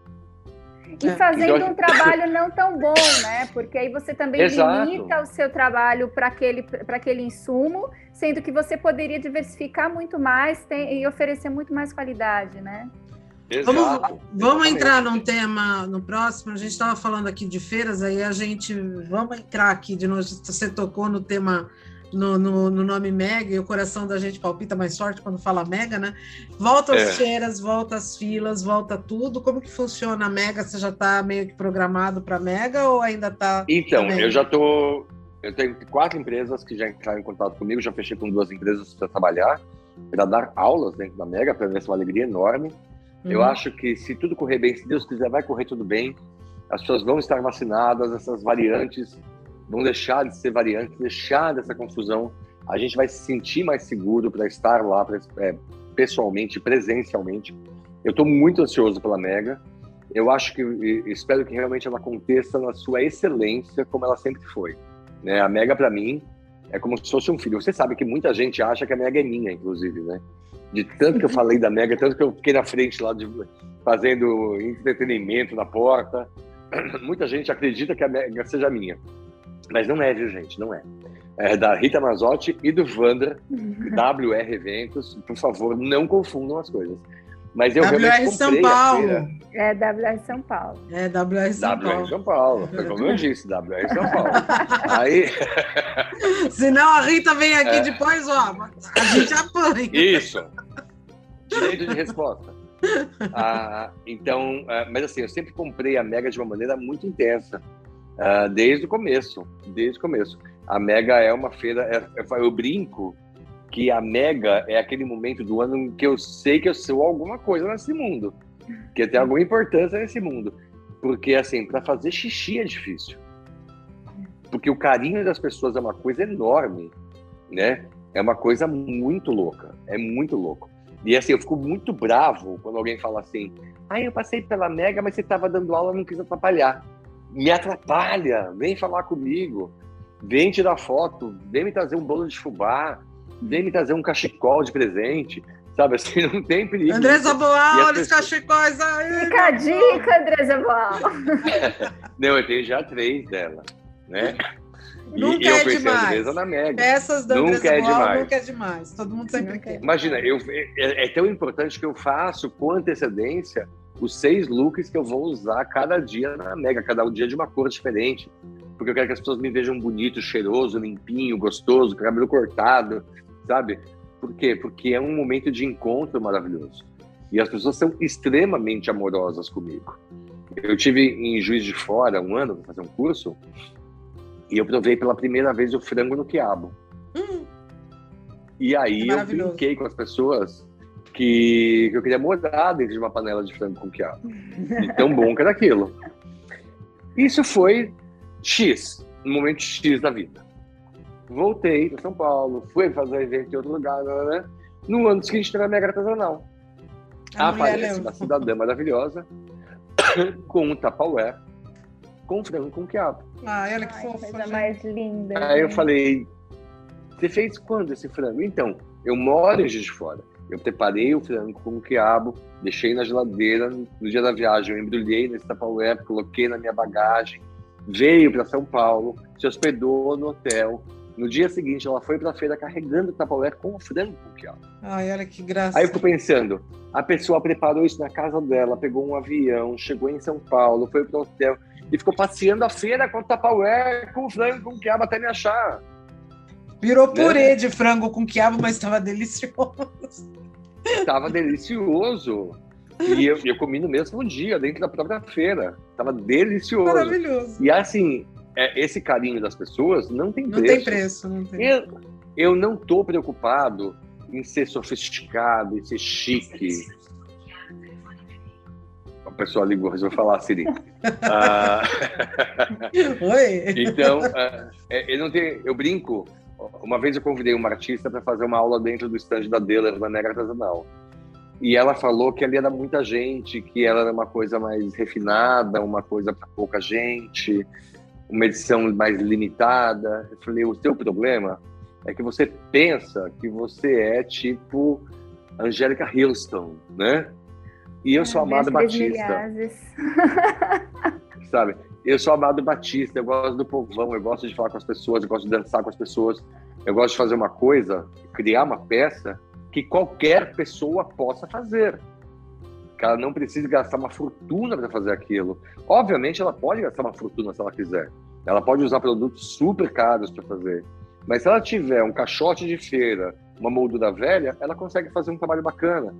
E é. fazendo então, um trabalho não tão bom, né? Porque aí você também Exato. limita o seu trabalho para aquele, aquele insumo, sendo que você poderia diversificar muito mais tem, e oferecer muito mais qualidade, né? Exato. Vamos, vamos entrar num tema no próximo. A gente estava falando aqui de feiras, aí a gente vamos entrar aqui de novo. Você tocou no tema no, no, no, nome Mega e o coração da gente palpita mais forte quando fala Mega, né? Volta as é. feiras, volta as filas, volta tudo. Como que funciona a Mega? Você já está meio que programado para Mega ou ainda está? Então, eu já estou. Eu tenho quatro empresas que já entraram em contato comigo, já fechei com duas empresas para trabalhar, para dar aulas dentro da Mega, para ver é uma alegria enorme. Uhum. Eu acho que se tudo correr bem, se Deus quiser, vai correr tudo bem. As pessoas vão estar vacinadas, essas variantes vão deixar de ser variantes, deixar dessa confusão. A gente vai se sentir mais seguro para estar lá pra, é, pessoalmente, presencialmente. Eu estou muito ansioso pela Mega. Eu acho que, espero que realmente ela aconteça na sua excelência, como ela sempre foi. Né? A Mega, para mim, é como se fosse um filho. Você sabe que muita gente acha que a Mega é minha, inclusive, né? De tanto que eu falei da Mega, tanto que eu fiquei na frente lá de, fazendo entretenimento na porta. Muita gente acredita que a Mega seja minha. Mas não é, viu, gente? Não é. É da Rita Mazotti e do Vandra, WR Eventos. Por favor, não confundam as coisas. Mas eu WR São Paulo. É WR São Paulo. É WR São WR Paulo. São Paulo. Foi como eu disse, WR São Paulo. Aí. Senão a Rita vem aqui é. depois, ó. A gente apanha. Isso. Direito de resposta. Ah, então, ah, mas assim, eu sempre comprei a Mega de uma maneira muito intensa. Uh, desde o começo, desde o começo. A Mega é uma feira, é, é, eu brinco que a Mega é aquele momento do ano em que eu sei que eu sou alguma coisa nesse mundo, que tem alguma importância nesse mundo. Porque, assim, para fazer xixi é difícil. Porque o carinho das pessoas é uma coisa enorme, né? É uma coisa muito louca, é muito louco. E assim, eu fico muito bravo quando alguém fala assim: ah, eu passei pela Mega, mas você estava dando aula, não quis atrapalhar me atrapalha, vem falar comigo, vem tirar foto, vem me trazer um bolo de fubá, vem me trazer um cachecol de presente, sabe assim, não tem perigo. Andresa Boal, olha os cachecóis aí! Fica a dica, Andresa Boal! não, eu tenho já três dela, né? Nunca e, é demais. Na Mega. Essas da nunca é Boal, demais. Nunca é demais. Todo mundo sempre quer. Imagina, eu, é, é tão importante que eu faço com antecedência os seis looks que eu vou usar cada dia na Mega, cada dia de uma cor diferente. Porque eu quero que as pessoas me vejam bonito, cheiroso, limpinho, gostoso, com cabelo cortado, sabe? Por quê? Porque é um momento de encontro maravilhoso. E as pessoas são extremamente amorosas comigo. Eu tive em Juiz de Fora um ano para fazer um curso e eu provei pela primeira vez o frango no quiabo. Hum. E aí é eu brinquei com as pessoas que eu queria morar dentro de uma panela de frango com quiabo. De tão bom que era aquilo. Isso foi X, no momento X da vida. Voltei para São Paulo, fui fazer evento em outro lugar, né? né, né. No ano seguinte teve a mega artesanal. A Aparece uma cidadã maravilhosa com um tapaué com frango com quiabo. Ah, ela que fofa. Coisa mais linda. Aí eu falei, você fez quando esse frango? Então, eu moro em Juiz de Fora. Eu preparei o frango com quiabo, deixei na geladeira. No dia da viagem, eu embrulhei nesse Tupperware, coloquei na minha bagagem. Veio para São Paulo, se hospedou no hotel. No dia seguinte, ela foi para a feira carregando o Tupperware com o frango com quiabo. Ai, olha que graça. Aí eu fico pensando, a pessoa preparou isso na casa dela, pegou um avião, chegou em São Paulo, foi para o hotel. e ficou passeando a feira com tapaué, com frango, com quiabo até me achar. Virou né? purê né? de frango com quiabo, mas estava delicioso. Estava delicioso. E eu, eu comi no mesmo dia, dentro da própria feira. Tava delicioso. Maravilhoso. E assim, é, esse carinho das pessoas não tem preço. Não tem preço, não tem. Eu, eu não tô preocupado em ser sofisticado, em ser chique. A pessoa ligou, resolveu falar, Siri. ah, Oi. então, uh, eu não tenho, eu brinco. Uma vez eu convidei uma artista para fazer uma aula dentro do estande da Deller, da Negra Artesanal. E ela falou que ali era muita gente, que ela era uma coisa mais refinada, uma coisa para pouca gente, uma edição mais limitada. Eu falei, o seu problema é que você pensa que você é tipo Angélica Houston, né? E eu sou Amado Batista. Sabe? Eu sou Amado Batista, eu gosto do povão, eu gosto de falar com as pessoas, eu gosto de dançar com as pessoas, eu gosto de fazer uma coisa, criar uma peça que qualquer pessoa possa fazer. Que ela não precisa gastar uma fortuna para fazer aquilo. Obviamente, ela pode gastar uma fortuna se ela quiser. Ela pode usar produtos super caros para fazer. Mas se ela tiver um caixote de feira, uma moldura velha, ela consegue fazer um trabalho bacana.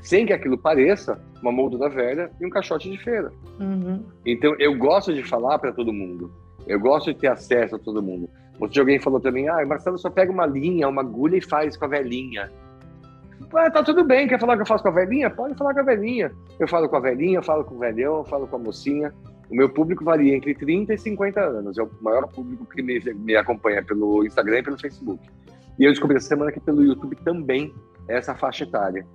Sem que aquilo pareça uma moldura velha e um caixote de feira. Uhum. Então, eu gosto de falar para todo mundo. Eu gosto de ter acesso a todo mundo. Outro dia alguém falou para mim, ah, Marcelo só pega uma linha, uma agulha e faz com a velhinha. Ah, tá tudo bem, quer falar que eu faço com a velhinha? Pode falar com a velhinha. Eu falo com a velhinha, falo com o velhão, falo com a mocinha. O meu público varia entre 30 e 50 anos. É o maior público que me, me acompanha pelo Instagram e pelo Facebook. E eu descobri essa semana que pelo YouTube também é essa faixa etária.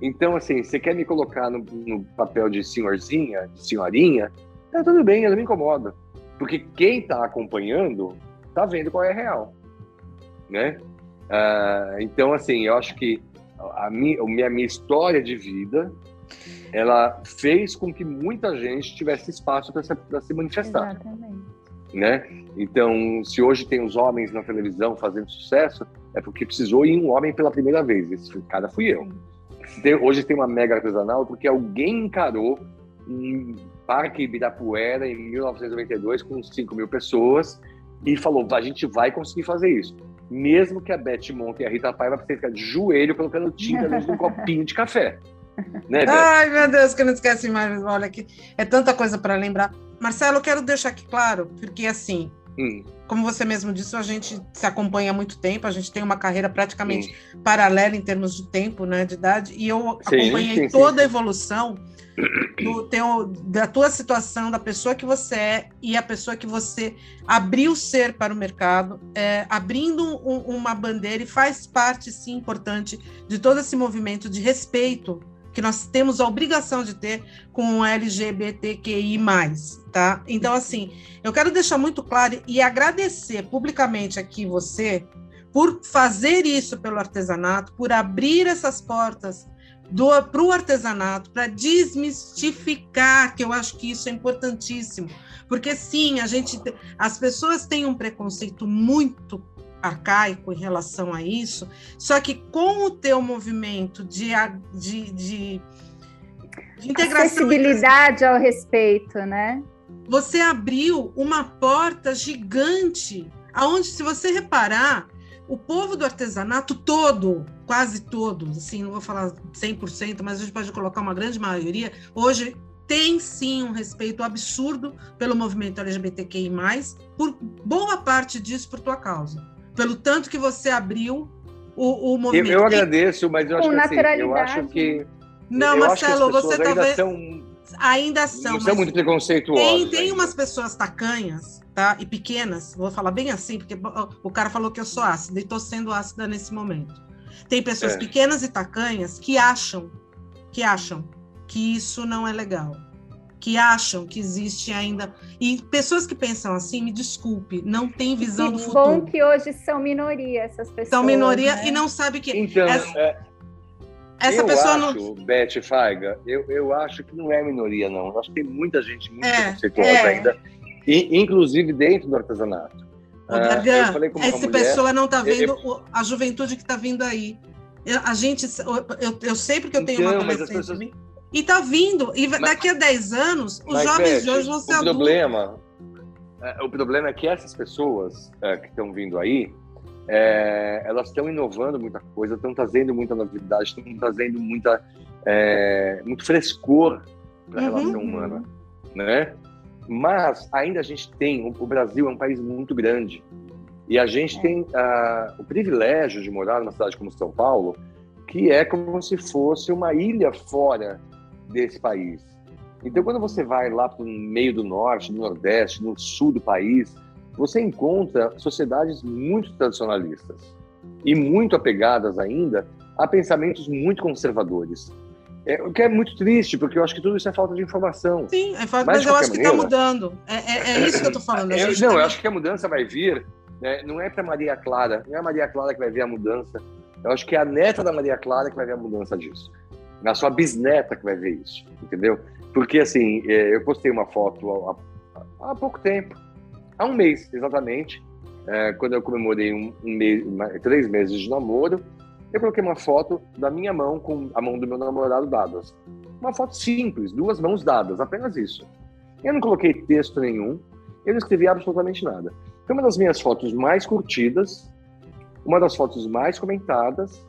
Então, assim, você quer me colocar no, no papel de senhorzinha, de senhorinha, tá tudo bem, não me incomoda. Porque quem está acompanhando tá vendo qual é a real, né? Uh, então, assim, eu acho que a minha, a minha, história de vida ela fez com que muita gente tivesse espaço para se, se manifestar. Exatamente. Né? Então, se hoje tem os homens na televisão fazendo sucesso, é porque precisou ir um homem pela primeira vez. Esse cara fui eu. Tem, hoje tem uma mega artesanal porque alguém encarou um parque Ibirapuera em 1992 com 5 mil pessoas e falou: a gente vai conseguir fazer isso mesmo que a Beth Monte e a Rita Paiva ficar de joelho colocando tinta dentro de um copinho de café. Né, Ai, meu Deus, que eu não esquece mais. Olha aqui, é tanta coisa para lembrar. Marcelo, eu quero deixar aqui claro, porque assim, hum. como você mesmo disse, a gente se acompanha há muito tempo, a gente tem uma carreira praticamente hum. paralela em termos de tempo, né, de idade, e eu sim, acompanhei sim, toda sim. a evolução do teu, da tua situação, da pessoa que você é e a pessoa que você abriu ser para o mercado, é, abrindo um, uma bandeira e faz parte, sim, importante de todo esse movimento de respeito que nós temos a obrigação de ter com o LGBTQI+, tá? Então, assim, eu quero deixar muito claro e agradecer publicamente aqui você por fazer isso pelo artesanato, por abrir essas portas para o artesanato, para desmistificar, que eu acho que isso é importantíssimo, porque sim, a gente, as pessoas têm um preconceito muito arcaico em relação a isso, só que com o teu movimento de, de, de, de integração... Acessibilidade ao respeito, né? Você abriu uma porta gigante, aonde, se você reparar, o povo do artesanato todo, quase todo, assim, não vou falar 100%, mas a gente pode colocar uma grande maioria, hoje tem sim um respeito absurdo pelo movimento LGBTQI+, por boa parte disso por tua causa. Pelo tanto que você abriu o, o movimento. Eu, eu agradeço, mas eu acho que, assim, eu acho que não, eu Marcelo, você talvez são, ainda são, não são muito preconceituosos. Tem, tem umas pessoas tacanhas tá? E pequenas, vou falar bem assim, porque o cara falou que eu sou ácida e estou sendo ácida nesse momento. Tem pessoas é. pequenas e tacanhas que acham, que acham que isso não é legal, que acham que existe ainda e pessoas que pensam assim, me desculpe, não tem visão que do futuro. Bom que hoje são minoria essas pessoas. São minoria né? e não sabe que então essa, é, essa eu pessoa acho, não. Beth Faiga, eu, eu acho que não é minoria não. Eu acho que tem muita gente muito é, preconceituosa é. ainda e, inclusive dentro do artesanato. Ô, Gargan, ah, essa mulher, pessoa não está vendo eu, a juventude que está vindo aí. Eu, a gente, eu, eu sei porque eu tenho então, uma as pessoas, E tá vindo. E mas, daqui a 10 anos, os jovens de hoje vão ser o adultos. Problema, é, o problema é que essas pessoas é, que estão vindo aí, é, elas estão inovando muita coisa, estão trazendo muita novidade, estão trazendo muita, é, muito frescor para a uhum, relação humana, né? Mas ainda a gente tem, o Brasil é um país muito grande e a gente é. tem o privilégio de morar numa cidade como São Paulo, que é como se fosse uma ilha fora desse país. Então, quando você vai lá para o meio do norte, do nordeste, no sul do país, você encontra sociedades muito tradicionalistas e muito apegadas ainda a pensamentos muito conservadores. É, o que é muito triste, porque eu acho que tudo isso é falta de informação. Sim, é falta, mas, mas eu acho que está mudando. É, é, é, isso que eu estou falando. Eu, não, tá... eu acho que a mudança vai vir, né, não é para Maria Clara, não é a Maria Clara que vai ver a mudança. Eu acho que é a neta da Maria Clara que vai ver a mudança disso. É a sua bisneta que vai ver isso, entendeu? Porque, assim, é, eu postei uma foto há, há pouco tempo, há um mês exatamente, é, quando eu comemorei um, um mês, três meses de namoro, eu coloquei uma foto da minha mão com a mão do meu namorado dadas. Uma foto simples, duas mãos dadas, apenas isso. Eu não coloquei texto nenhum, eu não escrevi absolutamente nada. Foi uma das minhas fotos mais curtidas, uma das fotos mais comentadas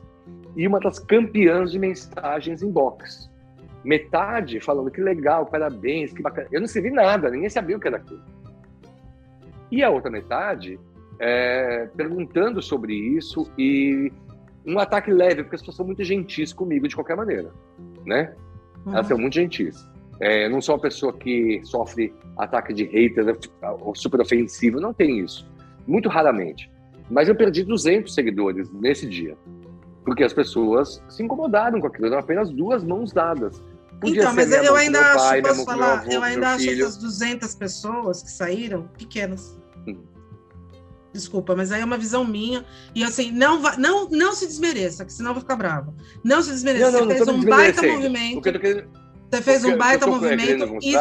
e uma das campeãs de mensagens inbox. Metade falando que legal, parabéns, que bacana. Eu não escrevi nada, ninguém sabia o que era aquilo. E a outra metade é, perguntando sobre isso e um ataque leve, porque as pessoas são muito gentis comigo de qualquer maneira, né? Uhum. Elas são muito gentis. É, eu não sou uma pessoa que sofre ataque de hater ou super ofensivo, não tem isso. Muito raramente. Mas eu perdi 200 seguidores nesse dia. Porque as pessoas se incomodaram com aquilo, eram apenas duas mãos dadas. Podia então, mas eu ainda acho, pai, posso falar, avô, eu ainda acho essas 200 pessoas que saíram pequenas. Desculpa, mas aí é uma visão minha. E assim, não, não, não se desmereça, que senão eu vou ficar brava. Não se desmereça. Não, não, você fez um baita movimento. Você fez um baita movimento e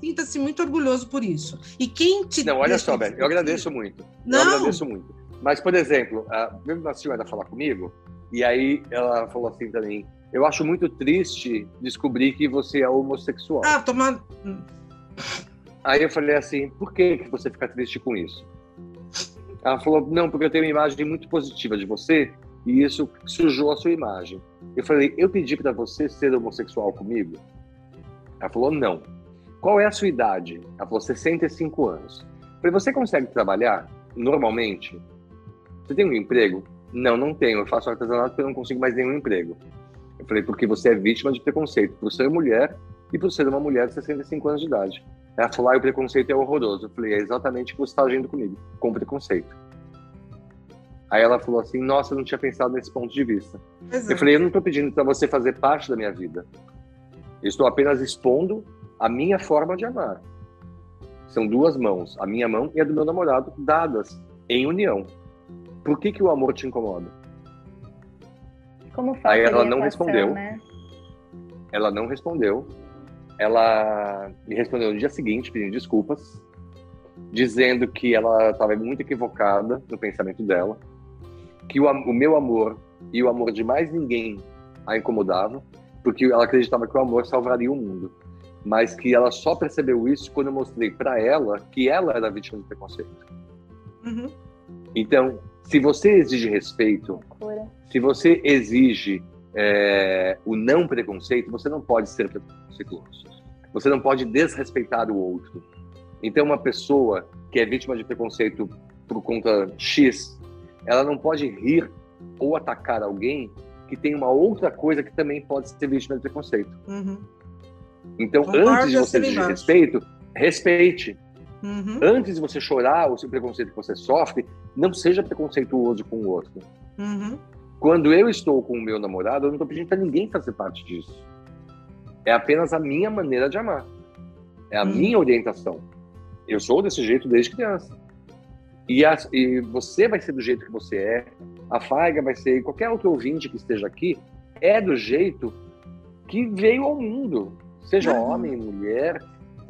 sinta-se muito orgulhoso por isso. E quem te. Não, olha só, velho, eu agradeço muito. Não. Eu agradeço muito. Mas, por exemplo, a, mesmo a senhora falar comigo, e aí ela falou assim também: eu acho muito triste descobrir que você é homossexual. Ah, toma. Aí eu falei assim: por que, que você fica triste com isso? Ela falou: não, porque eu tenho uma imagem muito positiva de você e isso sujou a sua imagem. Eu falei: eu pedi para você ser homossexual comigo? Ela falou: não. Qual é a sua idade? Ela falou: 65 anos. Eu falei: você consegue trabalhar normalmente? Você tem um emprego? Não, não tenho. Eu faço artesanato porque eu não consigo mais nenhum emprego. Eu falei: porque você é vítima de preconceito por ser mulher e por ser uma mulher de 65 anos de idade. Ela falou, ah, o preconceito é horroroso. Eu falei, é exatamente o que você está agindo comigo, com preconceito. Aí ela falou assim, nossa, eu não tinha pensado nesse ponto de vista. Exato. Eu falei, eu não estou pedindo para você fazer parte da minha vida. Eu estou apenas expondo a minha forma de amar. São duas mãos, a minha mão e a do meu namorado, dadas em união. Por que, que o amor te incomoda? Como Aí ela não respondeu. Né? Ela não respondeu ela me respondeu no dia seguinte pedindo desculpas, dizendo que ela estava muito equivocada no pensamento dela, que o, o, meu amor e o amor de mais ninguém a incomodavam, porque ela acreditava que o amor salvaria o mundo, mas que ela só percebeu isso quando eu mostrei para ela que ela era vítima de preconceito. Uhum. Então, se você exige respeito, se você exige é, o não preconceito, você não pode ser preconceituoso. Você não pode desrespeitar o outro. Então, uma pessoa que é vítima de preconceito por conta X, ela não pode rir ou atacar alguém que tem uma outra coisa que também pode ser vítima de preconceito. Uhum. Então, Concordo antes de você exigir respeito, respeite. Uhum. Antes de você chorar o seu preconceito que você sofre, não seja preconceituoso com o outro. Uhum. Quando eu estou com o meu namorado, eu não estou pedindo para ninguém fazer parte disso. É apenas a minha maneira de amar. É a hum. minha orientação. Eu sou desse jeito desde criança. E, a, e, você vai ser do jeito que você é, a Faiga vai ser, qualquer outro ouvinte que esteja aqui, é do jeito que veio ao mundo. Seja uhum. homem, mulher,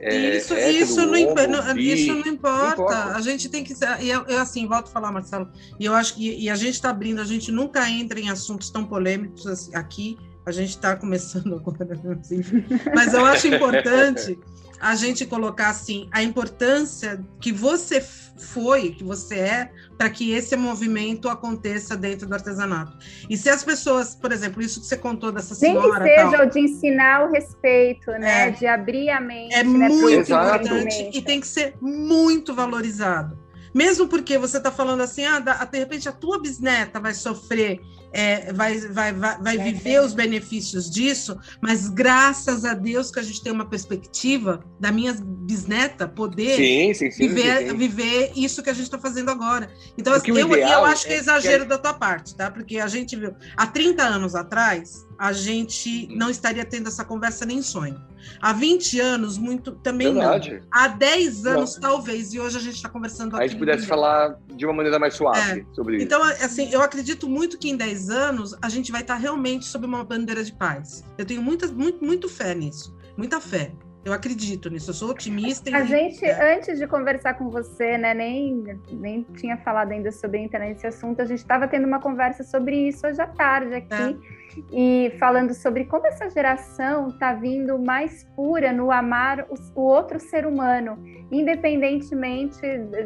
é, isso, é isso, não, não, isso não importa. não importa. A gente tem que. E eu, eu, assim, volto a falar, Marcelo, e eu acho que e a gente está abrindo, a gente nunca entra em assuntos tão polêmicos assim, aqui, a gente está começando agora, enfim. mas eu acho importante a gente colocar assim a importância que você foi, que você é, para que esse movimento aconteça dentro do artesanato. E se as pessoas, por exemplo, isso que você contou dessa senhora, nem que seja tal, o de ensinar o respeito, né, é, de abrir a mente, é né, muito importante e tem que ser muito valorizado. Mesmo porque você está falando assim, ah, de repente a tua bisneta vai sofrer é, vai, vai, vai, vai viver os benefícios disso, mas graças a Deus que a gente tem uma perspectiva da minha bisneta poder sim, sim, sim, viver, viver isso que a gente está fazendo agora. Então, assim, eu, eu acho que é, é exagero que... da tua parte, tá? Porque a gente viu, há 30 anos atrás, a gente não estaria tendo essa conversa nem sonho. Há 20 anos, muito também Verdade. não. Há 10 anos, não. talvez, e hoje a gente está conversando aqui. A gente pudesse falar de uma maneira mais suave é. sobre então, isso. Então, assim, eu acredito muito que em 10 anos a gente vai estar realmente sob uma bandeira de paz. Eu tenho muita, muito, muito fé nisso, muita fé. Eu acredito nisso, eu sou otimista. A gente, antes de conversar com você, né, nem, nem tinha falado ainda sobre entrar nesse assunto, a gente estava tendo uma conversa sobre isso hoje à tarde aqui. É e falando sobre como essa geração está vindo mais pura no amar o, outro ser humano, independentemente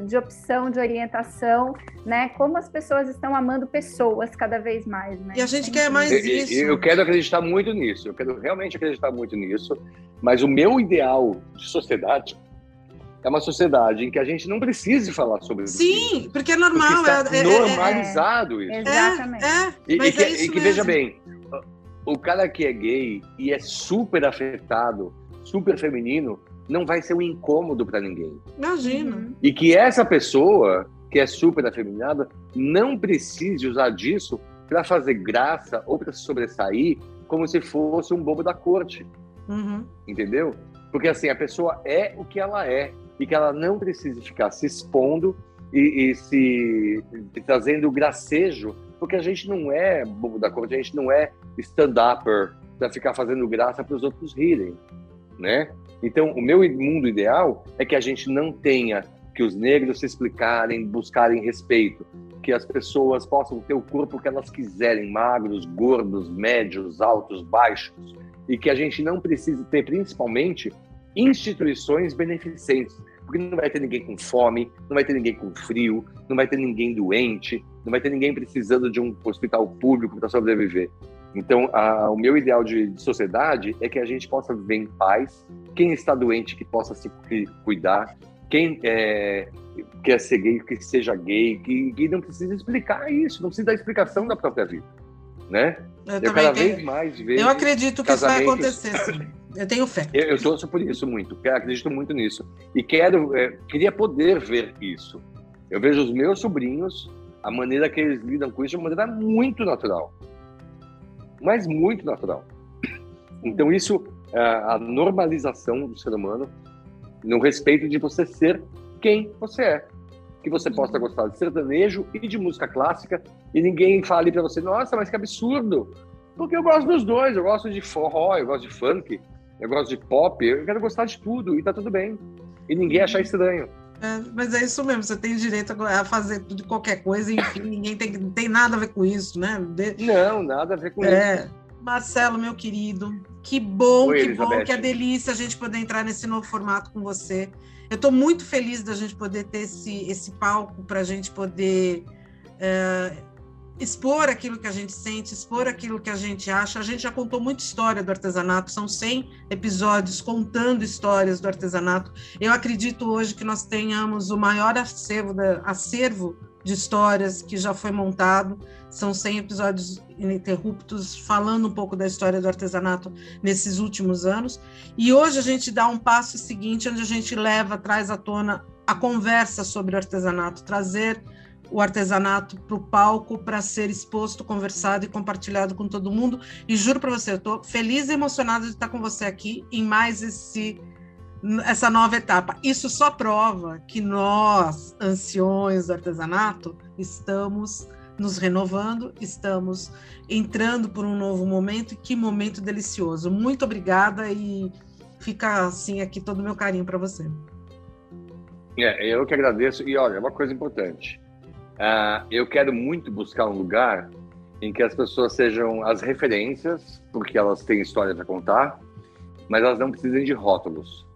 de opção, de orientação, né? Como as pessoas estão amando pessoas cada vez mais, né? E a gente quer mais isso. Eu, eu quero acreditar muito nisso, eu quero realmente acreditar muito nisso, mas o meu ideal de sociedade é uma sociedade em que a gente não precise falar sobre isso. Sim, porque é normal. Porque é, normalizado é, isso. Exatamente. É, é, e, e, que, é e que veja bem, o cara que é gay e é super afetado, super feminino, não vai ser um incômodo para ninguém. Imagina. Uhum. E que essa pessoa que é super afeminada não precise usar disso para fazer graça ou para se sobressair como se fosse um bobo da corte. Uhum. Entendeu? Porque assim, a pessoa é o que ela é e que ela não precisa ficar se expondo e, e se e trazendo gracejo porque a gente não é bobo da corte, a gente não é stand-upper para ficar fazendo graça para os outros rirem, né? Então, o meu mundo ideal é que a gente não tenha que os negros se explicarem, buscarem respeito, que as pessoas possam ter o corpo que elas quiserem, magros, gordos, médios, altos, baixos, e que a gente não precise ter, principalmente, instituições beneficentes, porque não vai ter ninguém com fome, não vai ter ninguém com frio, não vai ter ninguém doente, não vai ter ninguém precisando de um hospital público para sobreviver. Então, a, o meu ideal de, de, sociedade é que a gente possa viver em paz, quem está doente que possa se cuidar, quem é, quer ser gay que seja gay, que, que não precisa explicar isso, não precisa dar explicação da própria vida, né? Eu, eu cada vez mais vejo. Eu acredito que isso vai acontecer. Sim. Eu tenho fé. Eu, eu torço por isso muito, acredito muito nisso e quero, é, queria poder ver isso. Eu vejo os meus sobrinhos a maneira que eles lidam com isso é uma maneira muito natural. Mas muito natural. Então, isso é a normalização do ser humano no respeito de você ser quem você é. Que você possa uhum. gostar de sertanejo e de música clássica e ninguém fale para você, nossa, mas que absurdo. Porque eu gosto dos dois, eu gosto de forró, eu gosto de funk, eu gosto de pop, eu quero gostar de tudo e tá tudo bem. E ninguém achar estranho. É, mas é isso mesmo, você tem direito a fazer tudo qualquer coisa, enfim, ninguém tem, tem nada a ver com isso, né? De... Não, nada a ver com é. isso. Marcelo, meu querido, que bom, Oi, que Elizabeth. bom, que é delícia a gente poder entrar nesse novo formato com você. Eu estou muito feliz da gente poder ter esse, esse palco para a gente poder é, expor aquilo que a gente sente, expor aquilo que a gente acha. A gente já contou muita história do artesanato, são 100 episódios contando histórias do artesanato. Eu acredito hoje que nós tenhamos o maior acervo, acervo de histórias que já foi montado. São 100 episódios ininterruptos falando um pouco da história do artesanato nesses últimos anos. E hoje a gente dá um passo seguinte, onde a gente leva, traz à tona a conversa sobre o artesanato, trazer o artesanato para o palco para ser exposto, conversado e compartilhado com todo mundo. E juro para você, eu estou feliz e emocionada de estar com você aqui em mais esse essa nova etapa. Isso só prova que nós, anciões do artesanato, estamos nos renovando, estamos entrando por um novo momento e que momento delicioso. Muito obrigada e fica assim aqui todo o meu carinho para você. É, eu que agradeço. E olha, uma coisa importante. Uh, eu quero muito buscar um lugar em que as pessoas sejam as referências, porque elas têm história para contar, mas elas não precisem de rótulos,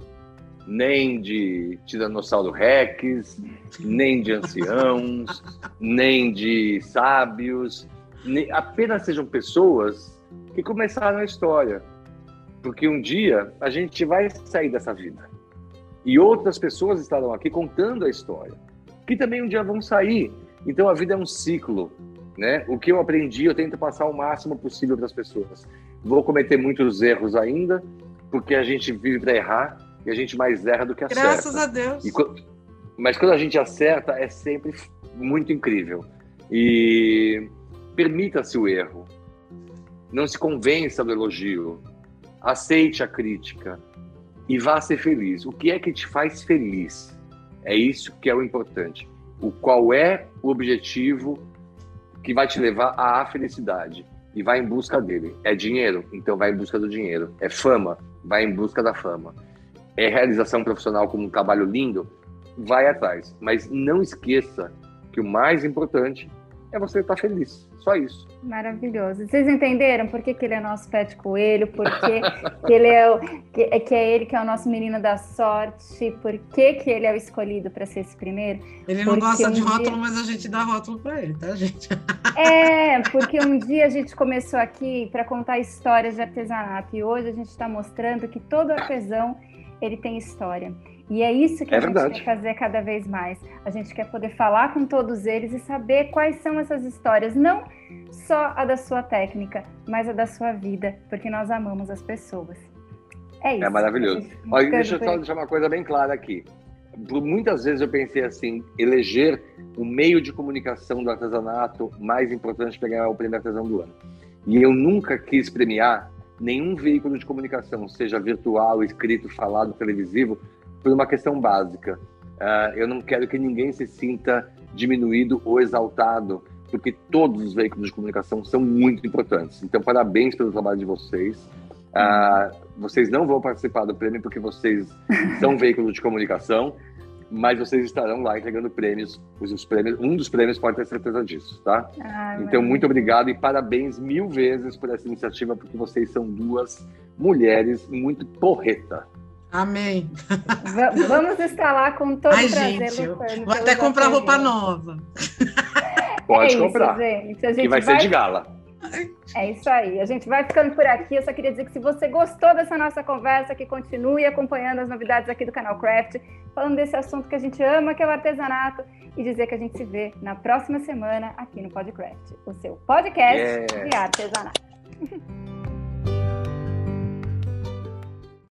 nem de Tiranossauro Rex, nem de anciãos, nem de sábios, nem, apenas sejam pessoas que começaram a história. Porque um dia a gente vai sair dessa vida. E outras pessoas estarão aqui contando a história, que também um dia vão sair. Então a vida é um ciclo, né? O que eu aprendi, eu tento passar o máximo possível para as pessoas. Vou cometer muitos erros ainda, porque a gente vive para errar e a gente mais erra do que acerta. Graças a Deus. E, mas quando a gente acerta, é sempre muito incrível. E permita-se o erro. Não se convença do elogio. Aceite a crítica e vá ser feliz. O que é que te faz feliz? É isso que é o importante. O qual é o objetivo que vai te levar à felicidade e vai em busca dele. É dinheiro, então vai em busca do dinheiro. É fama, vai em busca da fama. É realização profissional como um trabalho lindo, vai atrás. Mas não esqueça que o mais importante é você estar feliz. Só isso. Maravilhoso. Vocês entenderam por que, que ele é nosso pet coelho? Por que, que ele é, o, que, é que é ele que é o nosso menino da sorte? Por que, que ele é o escolhido para ser esse primeiro? Ele não porque gosta um de rótulo, dia... mas a gente dá rótulo para ele, tá, gente? É, porque um dia a gente começou aqui para contar histórias de artesanato e hoje a gente está mostrando que todo artesão ele tem história. E é isso que é a gente verdade. quer fazer cada vez mais. A gente quer poder falar com todos eles e saber quais são essas histórias, não só a da sua técnica, mas a da sua vida, porque nós amamos as pessoas. É isso. É maravilhoso. Olha, deixa eu só deixar uma coisa bem clara aqui. Muitas vezes eu pensei assim, eleger o meio de comunicação do artesanato mais importante para ganhar o prêmio artesão do ano. E eu nunca quis premiar nenhum veículo de comunicação, seja virtual, escrito, falado, televisivo, por uma questão básica. Uh, eu não quero que ninguém se sinta diminuído ou exaltado, porque todos os veículos de comunicação são muito importantes. Então, parabéns pelo trabalho de vocês. Uh, vocês não vão participar do prêmio porque vocês são veículos de comunicação, mas vocês estarão lá entregando prêmios. Os prêmios um dos prêmios pode ter certeza disso, tá? Ah, então, muito obrigado e parabéns mil vezes por essa iniciativa, porque vocês são duas mulheres muito porreta. Amém. vamos estar lá com todo Ai, prazer. Gente, vou até comprar roupa nova. Pode é comprar. Isso, que vai, vai, ser de gala. É isso aí. A gente vai ficando por aqui. Eu só queria dizer que se você gostou dessa nossa conversa, que continue acompanhando as novidades aqui do canal Craft, falando desse assunto que a gente ama, que é o artesanato, e dizer que a gente se vê na próxima semana aqui no Podcraft, o seu podcast yes. de artesanato.